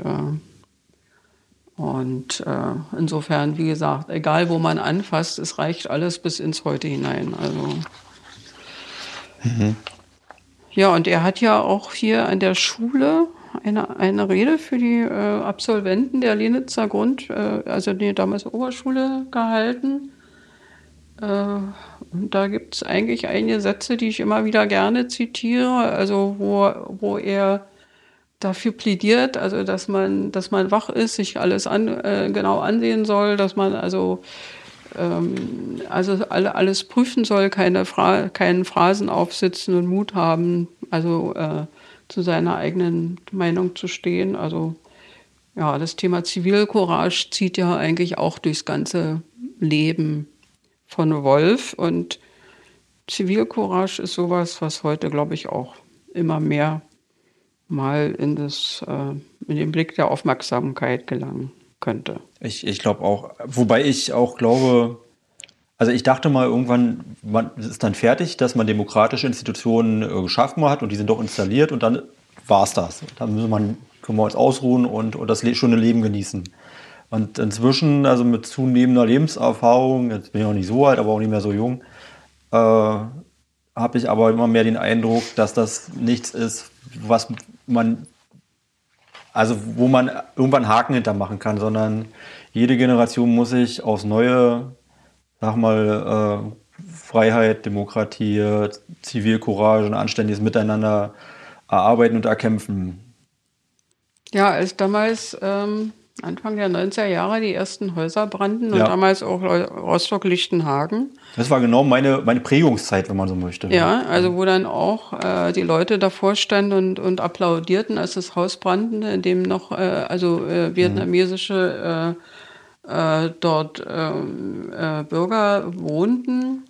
Und äh, insofern, wie gesagt, egal wo man anfasst, es reicht alles bis ins Heute hinein. Also mhm. ja, und er hat ja auch hier an der Schule eine, eine Rede für die äh, Absolventen der Lenitzer Grund, äh, also die damals Oberschule gehalten. Äh, und da gibt es eigentlich einige Sätze, die ich immer wieder gerne zitiere, also wo, wo er dafür plädiert, also dass man, dass man wach ist, sich alles an, äh, genau ansehen soll, dass man also ähm, also alle, alles prüfen soll, keine Fra keinen Phrasen aufsitzen und Mut haben, also äh, zu seiner eigenen Meinung zu stehen. Also ja, das Thema Zivilcourage zieht ja eigentlich auch durchs ganze Leben von Wolf und Zivilcourage ist sowas, was heute, glaube ich, auch immer mehr mal in, das, äh, in den Blick der Aufmerksamkeit gelangen könnte. Ich, ich glaube auch, wobei ich auch glaube, also ich dachte mal irgendwann, man ist dann fertig, dass man demokratische Institutionen äh, geschaffen hat und die sind doch installiert und dann war es das. Dann müssen man, können wir uns ausruhen und, und das schöne Leben genießen. Und inzwischen, also mit zunehmender Lebenserfahrung, jetzt bin ich auch nicht so alt, aber auch nicht mehr so jung, äh, habe ich aber immer mehr den Eindruck, dass das nichts ist, was man, also wo man irgendwann Haken hintermachen kann, sondern jede Generation muss sich aufs Neue, sag mal, äh, Freiheit, Demokratie, Zivilcourage und anständiges Miteinander erarbeiten und erkämpfen. Ja, als damals ähm, Anfang der 90er Jahre die ersten Häuser brannten und damals auch Rostock-Lichtenhagen. Das war genau meine, meine Prägungszeit, wenn man so möchte. Ja, also wo dann auch äh, die Leute davor standen und, und applaudierten, als das Haus brannte, in dem noch äh, also äh, vietnamesische äh, äh, dort ähm, äh, Bürger wohnten.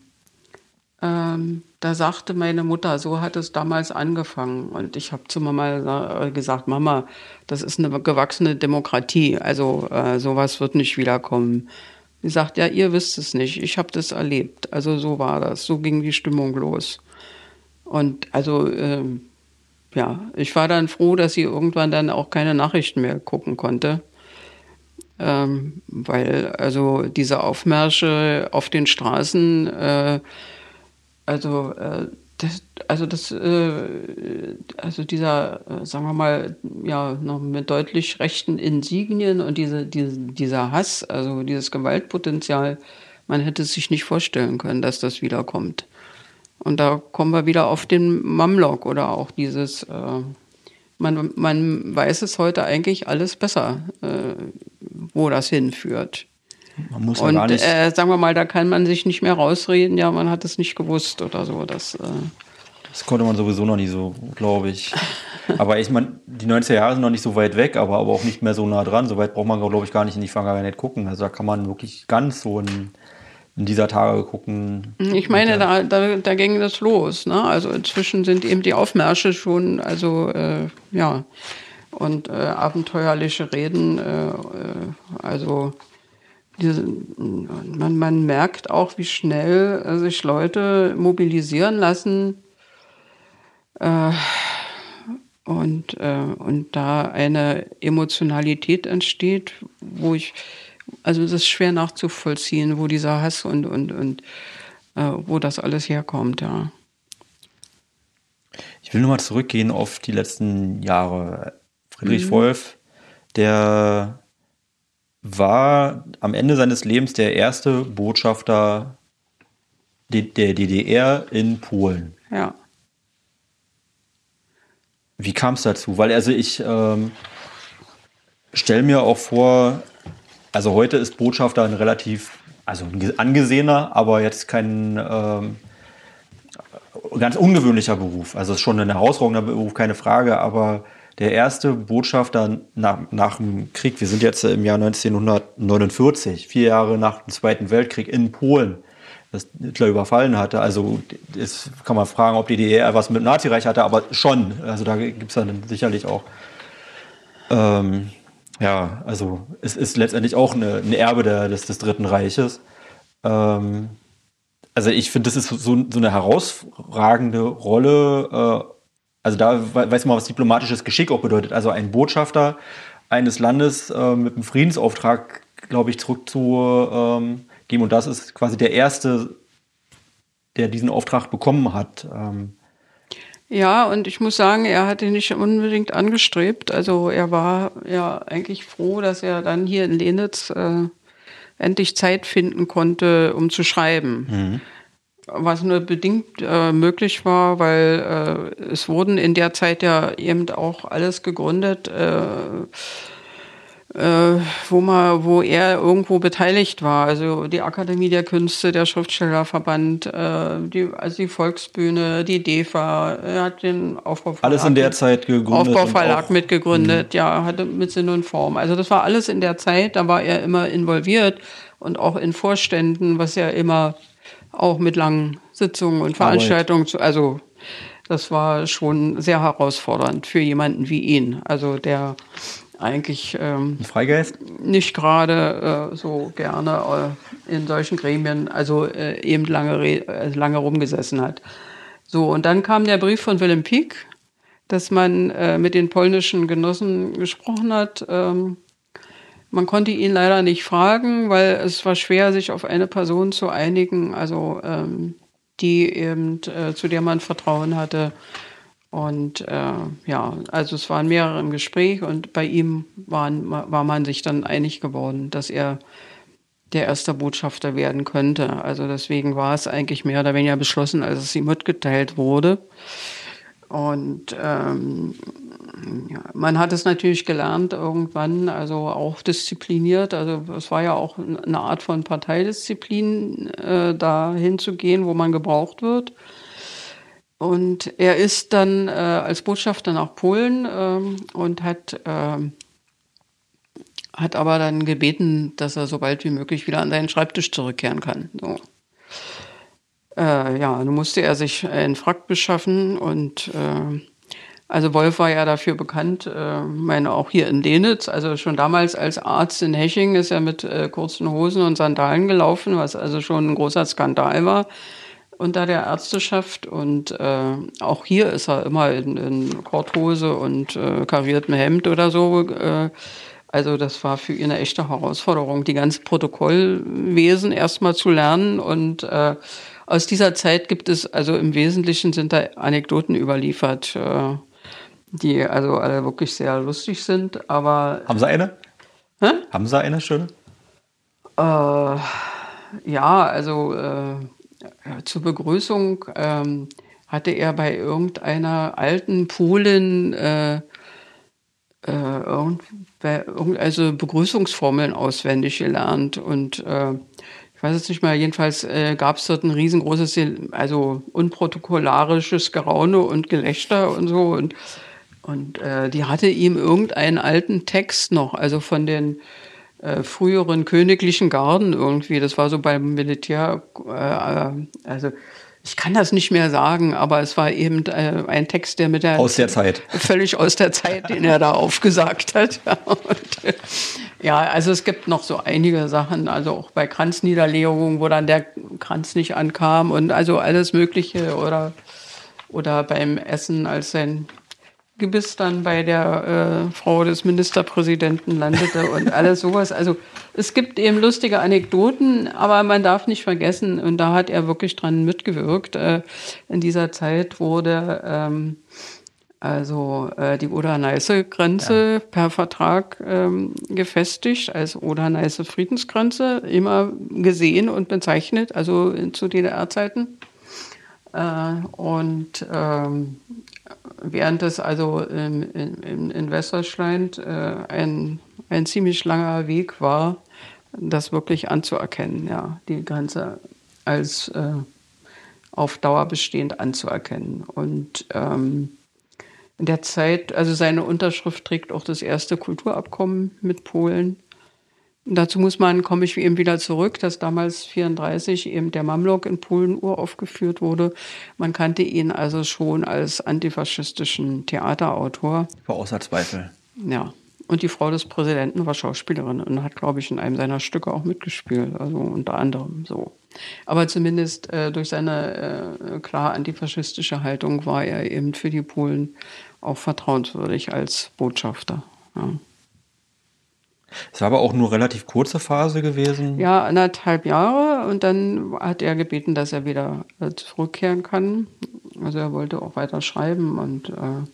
Ähm, da sagte meine Mutter, so hat es damals angefangen. Und ich habe zu Mama gesagt, Mama, das ist eine gewachsene Demokratie. Also äh, sowas wird nicht wiederkommen. Sie sagt, ja, ihr wisst es nicht. Ich habe das erlebt. Also so war das. So ging die Stimmung los. Und also, äh, ja, ich war dann froh, dass sie irgendwann dann auch keine Nachrichten mehr gucken konnte. Ähm, weil also diese Aufmärsche auf den Straßen, äh, also äh, das, also das, äh, also dieser, äh, sagen wir mal, ja, noch mit deutlich rechten Insignien und diese, diese, dieser Hass, also dieses Gewaltpotenzial, man hätte sich nicht vorstellen können, dass das wiederkommt. Und da kommen wir wieder auf den Mamlok oder auch dieses, äh, man, man weiß es heute eigentlich alles besser, äh, wo das hinführt. Man muss und, ja gar nicht. Äh, sagen wir mal, da kann man sich nicht mehr rausreden, ja, man hat es nicht gewusst oder so. Das, äh das konnte man sowieso noch nie so, glaube ich. aber ich meine, die 90er Jahre sind noch nicht so weit weg, aber, aber auch nicht mehr so nah dran. So weit braucht man, glaube ich, gar nicht in die Vergangenheit gucken. Also da kann man wirklich ganz so in, in dieser Tage gucken. Ich meine, da, da, da ging das los. Ne? Also inzwischen sind eben die Aufmärsche schon, also äh, ja, und äh, abenteuerliche Reden, äh, äh also diese, man, man merkt auch, wie schnell äh, sich Leute mobilisieren lassen äh, und, äh, und da eine Emotionalität entsteht, wo ich, also das ist schwer nachzuvollziehen, wo dieser Hass und, und, und äh, wo das alles herkommt, ja. Ich will nur mal zurückgehen auf die letzten Jahre. Friedrich mhm. Wolf, der war am Ende seines Lebens der erste Botschafter der DDR in Polen. Ja. Wie kam es dazu? Weil also ich ähm, stelle mir auch vor, also heute ist Botschafter ein relativ, also ein angesehener, aber jetzt kein ähm, ganz ungewöhnlicher Beruf. Also es ist schon ein herausragender Beruf, keine Frage, aber der erste Botschafter nach, nach dem Krieg, wir sind jetzt im Jahr 1949, vier Jahre nach dem Zweiten Weltkrieg in Polen, das Hitler überfallen hatte. Also das kann man fragen, ob die DDR was mit Nazireich hatte, aber schon. Also da gibt es dann sicherlich auch. Ähm, ja, also es ist letztendlich auch eine, ein Erbe der, des, des Dritten Reiches. Ähm, also ich finde, das ist so, so, eine herausragende Rolle. Äh, also da weiß man, was diplomatisches Geschick auch bedeutet. Also ein Botschafter eines Landes äh, mit einem Friedensauftrag, glaube ich, zurückzugeben. Ähm, und das ist quasi der erste, der diesen Auftrag bekommen hat. Ähm, ja, und ich muss sagen, er hat ihn nicht unbedingt angestrebt. Also er war ja eigentlich froh, dass er dann hier in Lenitz äh, endlich Zeit finden konnte, um zu schreiben. Mhm was nur bedingt äh, möglich war, weil äh, es wurden in der Zeit ja eben auch alles gegründet. Äh, äh, wo, man, wo er irgendwo beteiligt war. Also die Akademie der Künste, der Schriftstellerverband, äh, die, also die Volksbühne, die DEFA, er hat den Aufbauverlag. Alles in der Zeit gegründet. Aufbauverlag mitgegründet, mh. ja, hatte mit Sinn und Form. Also das war alles in der Zeit, da war er immer involviert und auch in Vorständen, was ja immer auch mit langen Sitzungen und Veranstaltungen, Arbeit. also das war schon sehr herausfordernd für jemanden wie ihn. Also der eigentlich ähm, Freigeist? nicht gerade äh, so gerne äh, in solchen Gremien, also äh, eben lange, äh, lange rumgesessen hat. So, und dann kam der Brief von Willem Pieck, dass man äh, mit den polnischen Genossen gesprochen hat. Ähm, man konnte ihn leider nicht fragen, weil es war schwer, sich auf eine Person zu einigen, also ähm, die eben, äh, zu der man Vertrauen hatte. Und äh, ja, also es waren mehrere im Gespräch und bei ihm waren, war man sich dann einig geworden, dass er der erste Botschafter werden könnte. Also deswegen war es eigentlich mehr oder weniger beschlossen, als es ihm mitgeteilt wurde. Und ähm, ja, man hat es natürlich gelernt irgendwann, also auch diszipliniert. Also es war ja auch eine Art von Parteidisziplin, äh, da hinzugehen, wo man gebraucht wird. Und er ist dann äh, als Botschafter nach Polen ähm, und hat, äh, hat aber dann gebeten, dass er so bald wie möglich wieder an seinen Schreibtisch zurückkehren kann. So. Äh, ja, nun musste er sich einen Frack beschaffen und äh, also Wolf war ja dafür bekannt, äh, meine auch hier in Lenitz, also schon damals als Arzt in Heching ist er mit äh, kurzen Hosen und Sandalen gelaufen, was also schon ein großer Skandal war unter der Ärzteschaft und äh, auch hier ist er immer in, in Korthose und äh, kariertem Hemd oder so. Äh, also das war für ihn eine echte Herausforderung, die ganze Protokollwesen erstmal zu lernen und äh, aus dieser Zeit gibt es, also im Wesentlichen sind da Anekdoten überliefert, äh, die also alle wirklich sehr lustig sind, aber... Haben Sie eine? Hä? Haben Sie eine schöne? Äh, ja, also äh, zur Begrüßung ähm, hatte er bei irgendeiner alten Polin äh, äh, also Begrüßungsformeln auswendig gelernt und äh, ich weiß jetzt nicht mal, jedenfalls äh, gab es dort ein riesengroßes, also unprotokollarisches Geraune und Gelächter und so und und äh, die hatte ihm irgendeinen alten Text noch, also von den äh, früheren königlichen Garden irgendwie. Das war so beim Militär, äh, also ich kann das nicht mehr sagen, aber es war eben äh, ein Text, der mit der aus der Zeit völlig aus der Zeit, den er da aufgesagt hat. Und, äh, ja, also es gibt noch so einige Sachen, also auch bei Kranzniederlegungen, wo dann der Kranz nicht ankam und also alles Mögliche oder oder beim Essen, als sein Gebiss dann bei der äh, Frau des Ministerpräsidenten landete und alles sowas. Also es gibt eben lustige Anekdoten, aber man darf nicht vergessen, und da hat er wirklich dran mitgewirkt, äh, in dieser Zeit wurde ähm, also äh, die Oder-Neiße-Grenze ja. per Vertrag ähm, gefestigt als Oder-Neiße-Friedensgrenze, immer gesehen und bezeichnet, also zu DDR-Zeiten. Äh, und ähm, während es also in, in, in Westdeutschland äh, ein, ein ziemlich langer Weg war, das wirklich anzuerkennen, ja, die Grenze als äh, auf Dauer bestehend anzuerkennen. Und ähm, in der Zeit, also seine Unterschrift trägt auch das erste Kulturabkommen mit Polen. Dazu muss man, komme ich eben wieder zurück, dass damals 34 eben der Mamlok in Polen uraufgeführt wurde. Man kannte ihn also schon als antifaschistischen Theaterautor. War außer Zweifel. Ja. Und die Frau des Präsidenten war Schauspielerin und hat, glaube ich, in einem seiner Stücke auch mitgespielt, also unter anderem so. Aber zumindest äh, durch seine äh, klar antifaschistische Haltung war er eben für die Polen auch vertrauenswürdig als Botschafter. Ja. Es war aber auch nur relativ kurze Phase gewesen. Ja, anderthalb Jahre und dann hat er gebeten, dass er wieder äh, zurückkehren kann. Also er wollte auch weiter schreiben und äh,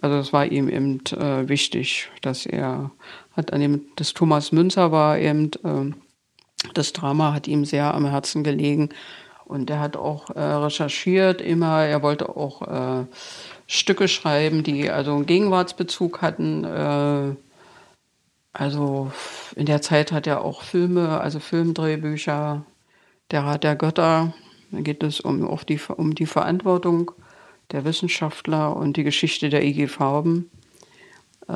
also es war ihm eben äh, wichtig, dass er hat an dem, das Thomas Münzer war eben, äh, das Drama hat ihm sehr am Herzen gelegen und er hat auch äh, recherchiert immer, er wollte auch äh, Stücke schreiben, die also einen Gegenwartsbezug hatten also in der Zeit hat er auch Filme, also Filmdrehbücher, Der Rat der Götter. Da geht es um, auch die, um die Verantwortung der Wissenschaftler und die Geschichte der IG Farben. Äh,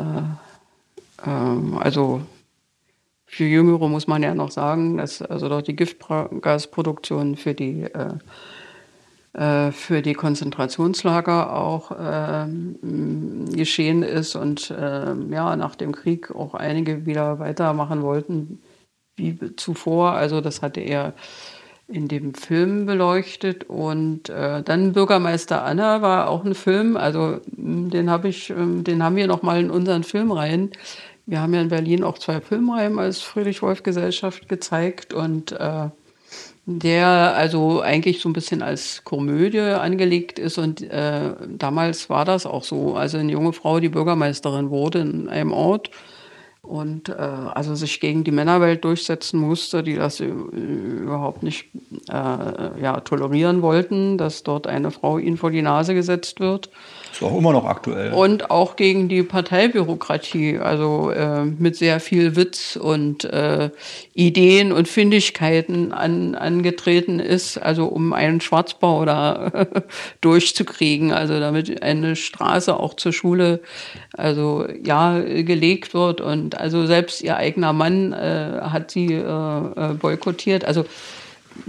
äh, also für Jüngere muss man ja noch sagen, dass also dort die Giftgasproduktion für die äh, für die Konzentrationslager auch äh, geschehen ist und äh, ja, nach dem Krieg auch einige wieder weitermachen wollten wie zuvor. Also das hatte er in dem Film beleuchtet und äh, dann Bürgermeister Anna war auch ein Film, also den habe ich, ähm, den haben wir noch mal in unseren Filmreihen. Wir haben ja in Berlin auch zwei Filmreihen als Friedrich Wolf Gesellschaft gezeigt und äh, der also eigentlich so ein bisschen als Komödie angelegt ist. Und äh, damals war das auch so. Also eine junge Frau, die Bürgermeisterin wurde in einem Ort und äh, also sich gegen die Männerwelt durchsetzen musste, die das überhaupt nicht äh, ja, tolerieren wollten, dass dort eine Frau ihnen vor die Nase gesetzt wird. Ist auch immer noch aktuell. Und auch gegen die Parteibürokratie, also äh, mit sehr viel Witz und äh, Ideen und Findigkeiten an, angetreten ist, also um einen Schwarzbau da durchzukriegen, also damit eine Straße auch zur Schule also ja gelegt wird und also selbst ihr eigener Mann äh, hat sie äh, äh boykottiert. Also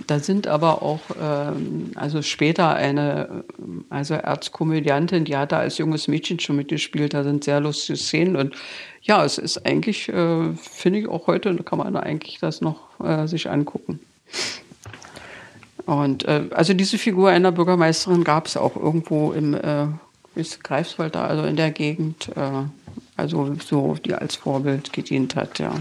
da sind aber auch, ähm, also später eine, also Erzkomödiantin, die hat da als junges Mädchen schon mitgespielt, da sind sehr lustige Szenen und ja, es ist eigentlich, äh, finde ich auch heute, kann man eigentlich das noch äh, sich angucken. Und äh, also diese Figur einer Bürgermeisterin gab es auch irgendwo im äh, ist Greifswald da, also in der Gegend, äh, also so, die als Vorbild gedient hat, ja.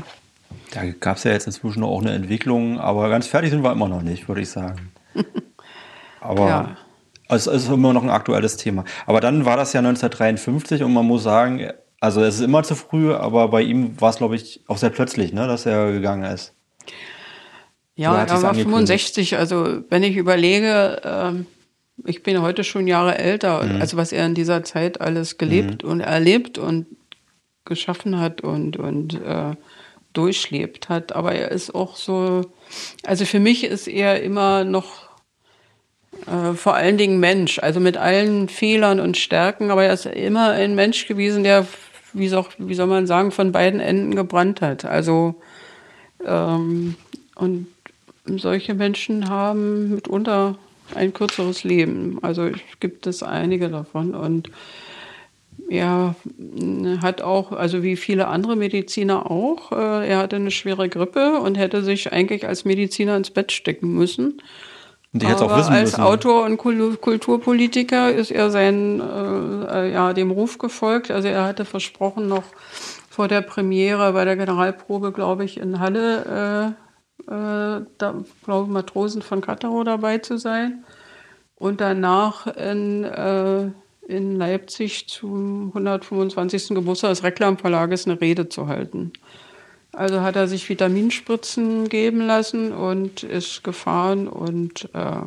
Da gab es ja jetzt inzwischen auch eine Entwicklung, aber ganz fertig sind wir immer noch nicht, würde ich sagen. Aber ja. es ist immer noch ein aktuelles Thema. Aber dann war das ja 1953 und man muss sagen, also es ist immer zu früh, aber bei ihm war es, glaube ich, auch sehr plötzlich, ne, dass er gegangen ist. Ja, er war 65. Also wenn ich überlege, ähm, ich bin heute schon Jahre älter, mhm. also was er in dieser Zeit alles gelebt mhm. und erlebt und geschaffen hat und, und äh, durchlebt hat. Aber er ist auch so, also für mich ist er immer noch äh, vor allen Dingen Mensch, also mit allen Fehlern und Stärken, aber er ist immer ein Mensch gewesen, der, wie soll, wie soll man sagen, von beiden Enden gebrannt hat. Also ähm, und solche Menschen haben mitunter ein kürzeres Leben. Also gibt es einige davon und er hat auch, also wie viele andere Mediziner auch, äh, er hatte eine schwere Grippe und hätte sich eigentlich als Mediziner ins Bett stecken müssen. Die hätte auch wissen als müssen. Autor und Kulturpolitiker ist er sein, äh, ja, dem Ruf gefolgt. Also er hatte versprochen, noch vor der Premiere bei der Generalprobe, glaube ich, in Halle, äh, äh, da, glaube Matrosen von Kattaro dabei zu sein. Und danach in, äh, in Leipzig zum 125. Geburtstag des Reklamverlages eine Rede zu halten. Also hat er sich Vitaminspritzen geben lassen und ist gefahren und äh,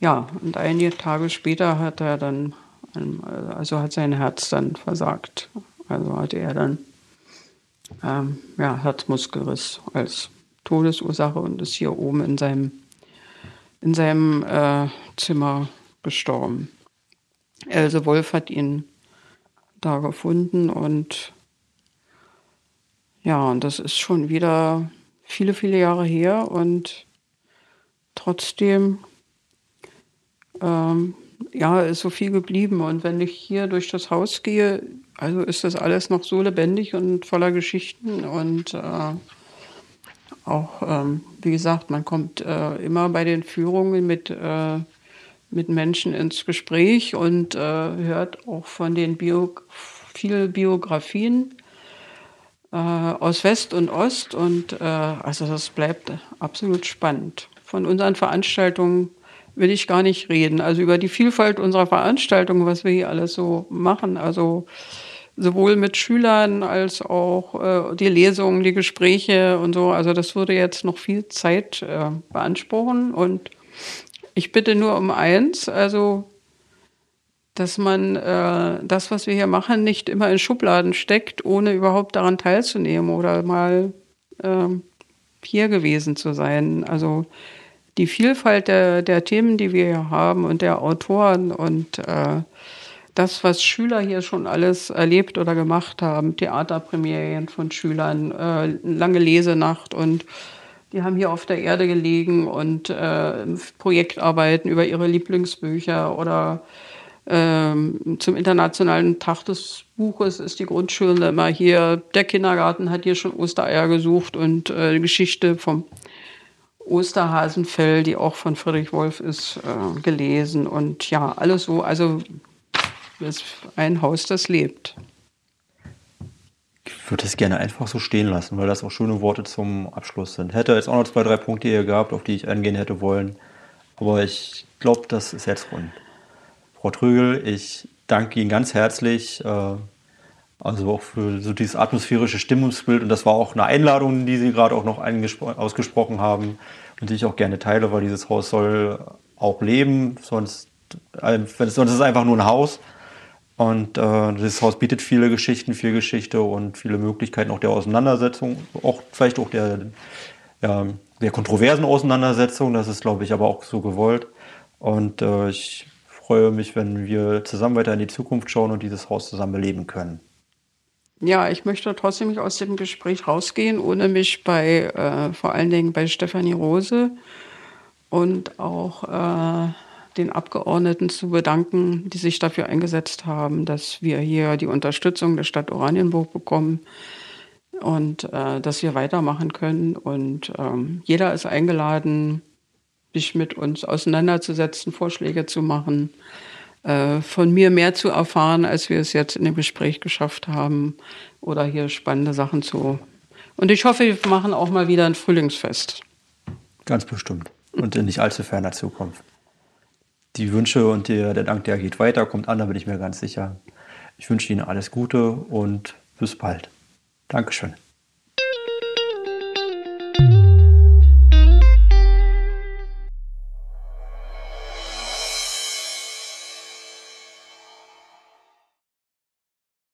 ja, und einige Tage später hat er dann, also hat sein Herz dann versagt. Also hatte er dann ähm, ja, Herzmuskelriss als Todesursache und ist hier oben in seinem, in seinem äh, Zimmer gestorben. Else Wolf hat ihn da gefunden und ja, und das ist schon wieder viele, viele Jahre her und trotzdem ähm, ja, ist so viel geblieben. Und wenn ich hier durch das Haus gehe, also ist das alles noch so lebendig und voller Geschichten und äh, auch, ähm, wie gesagt, man kommt äh, immer bei den Führungen mit äh, mit Menschen ins Gespräch und äh, hört auch von den Bio viele Biografien äh, aus West und Ost. Und äh, also das bleibt absolut spannend. Von unseren Veranstaltungen will ich gar nicht reden. Also über die Vielfalt unserer Veranstaltungen, was wir hier alles so machen. Also sowohl mit Schülern als auch äh, die Lesungen, die Gespräche und so. Also das würde jetzt noch viel Zeit äh, beanspruchen und ich bitte nur um eins, also dass man äh, das, was wir hier machen, nicht immer in Schubladen steckt, ohne überhaupt daran teilzunehmen oder mal äh, hier gewesen zu sein. Also die Vielfalt der, der Themen, die wir hier haben und der Autoren und äh, das, was Schüler hier schon alles erlebt oder gemacht haben, Theaterpremierien von Schülern, äh, lange Lesenacht und die haben hier auf der Erde gelegen und äh, Projektarbeiten über ihre Lieblingsbücher oder ähm, zum Internationalen Tag des Buches ist die Grundschule immer hier. Der Kindergarten hat hier schon Ostereier gesucht und äh, die Geschichte vom Osterhasenfell, die auch von Friedrich Wolf ist, äh, gelesen. Und ja, alles so. Also es ist ein Haus, das lebt. Ich würde es gerne einfach so stehen lassen, weil das auch schöne Worte zum Abschluss sind. Hätte jetzt auch noch zwei, drei Punkte hier gehabt, auf die ich eingehen hätte wollen. Aber ich glaube, das ist jetzt rund. Frau Trögel, ich danke Ihnen ganz herzlich. Äh, also auch für so dieses atmosphärische Stimmungsbild. Und das war auch eine Einladung, die Sie gerade auch noch ausgesprochen haben und die ich auch gerne teile, weil dieses Haus soll auch leben. Sonst, äh, sonst ist es einfach nur ein Haus. Und äh, dieses Haus bietet viele Geschichten, viel Geschichte und viele Möglichkeiten auch der Auseinandersetzung, auch vielleicht auch der, ja, der kontroversen Auseinandersetzung. Das ist, glaube ich, aber auch so gewollt. Und äh, ich freue mich, wenn wir zusammen weiter in die Zukunft schauen und dieses Haus zusammen beleben können. Ja, ich möchte trotzdem nicht aus dem Gespräch rausgehen, ohne mich bei äh, vor allen Dingen bei Stefanie Rose und auch äh, den Abgeordneten zu bedanken, die sich dafür eingesetzt haben, dass wir hier die Unterstützung der Stadt Oranienburg bekommen und äh, dass wir weitermachen können. Und ähm, jeder ist eingeladen, sich mit uns auseinanderzusetzen, Vorschläge zu machen, äh, von mir mehr zu erfahren, als wir es jetzt in dem Gespräch geschafft haben oder hier spannende Sachen zu. Und ich hoffe, wir machen auch mal wieder ein Frühlingsfest. Ganz bestimmt. Und in nicht allzu ferner Zukunft die Wünsche und der, der Dank, der geht weiter, kommt an, da bin ich mir ganz sicher. Ich wünsche Ihnen alles Gute und bis bald. Dankeschön.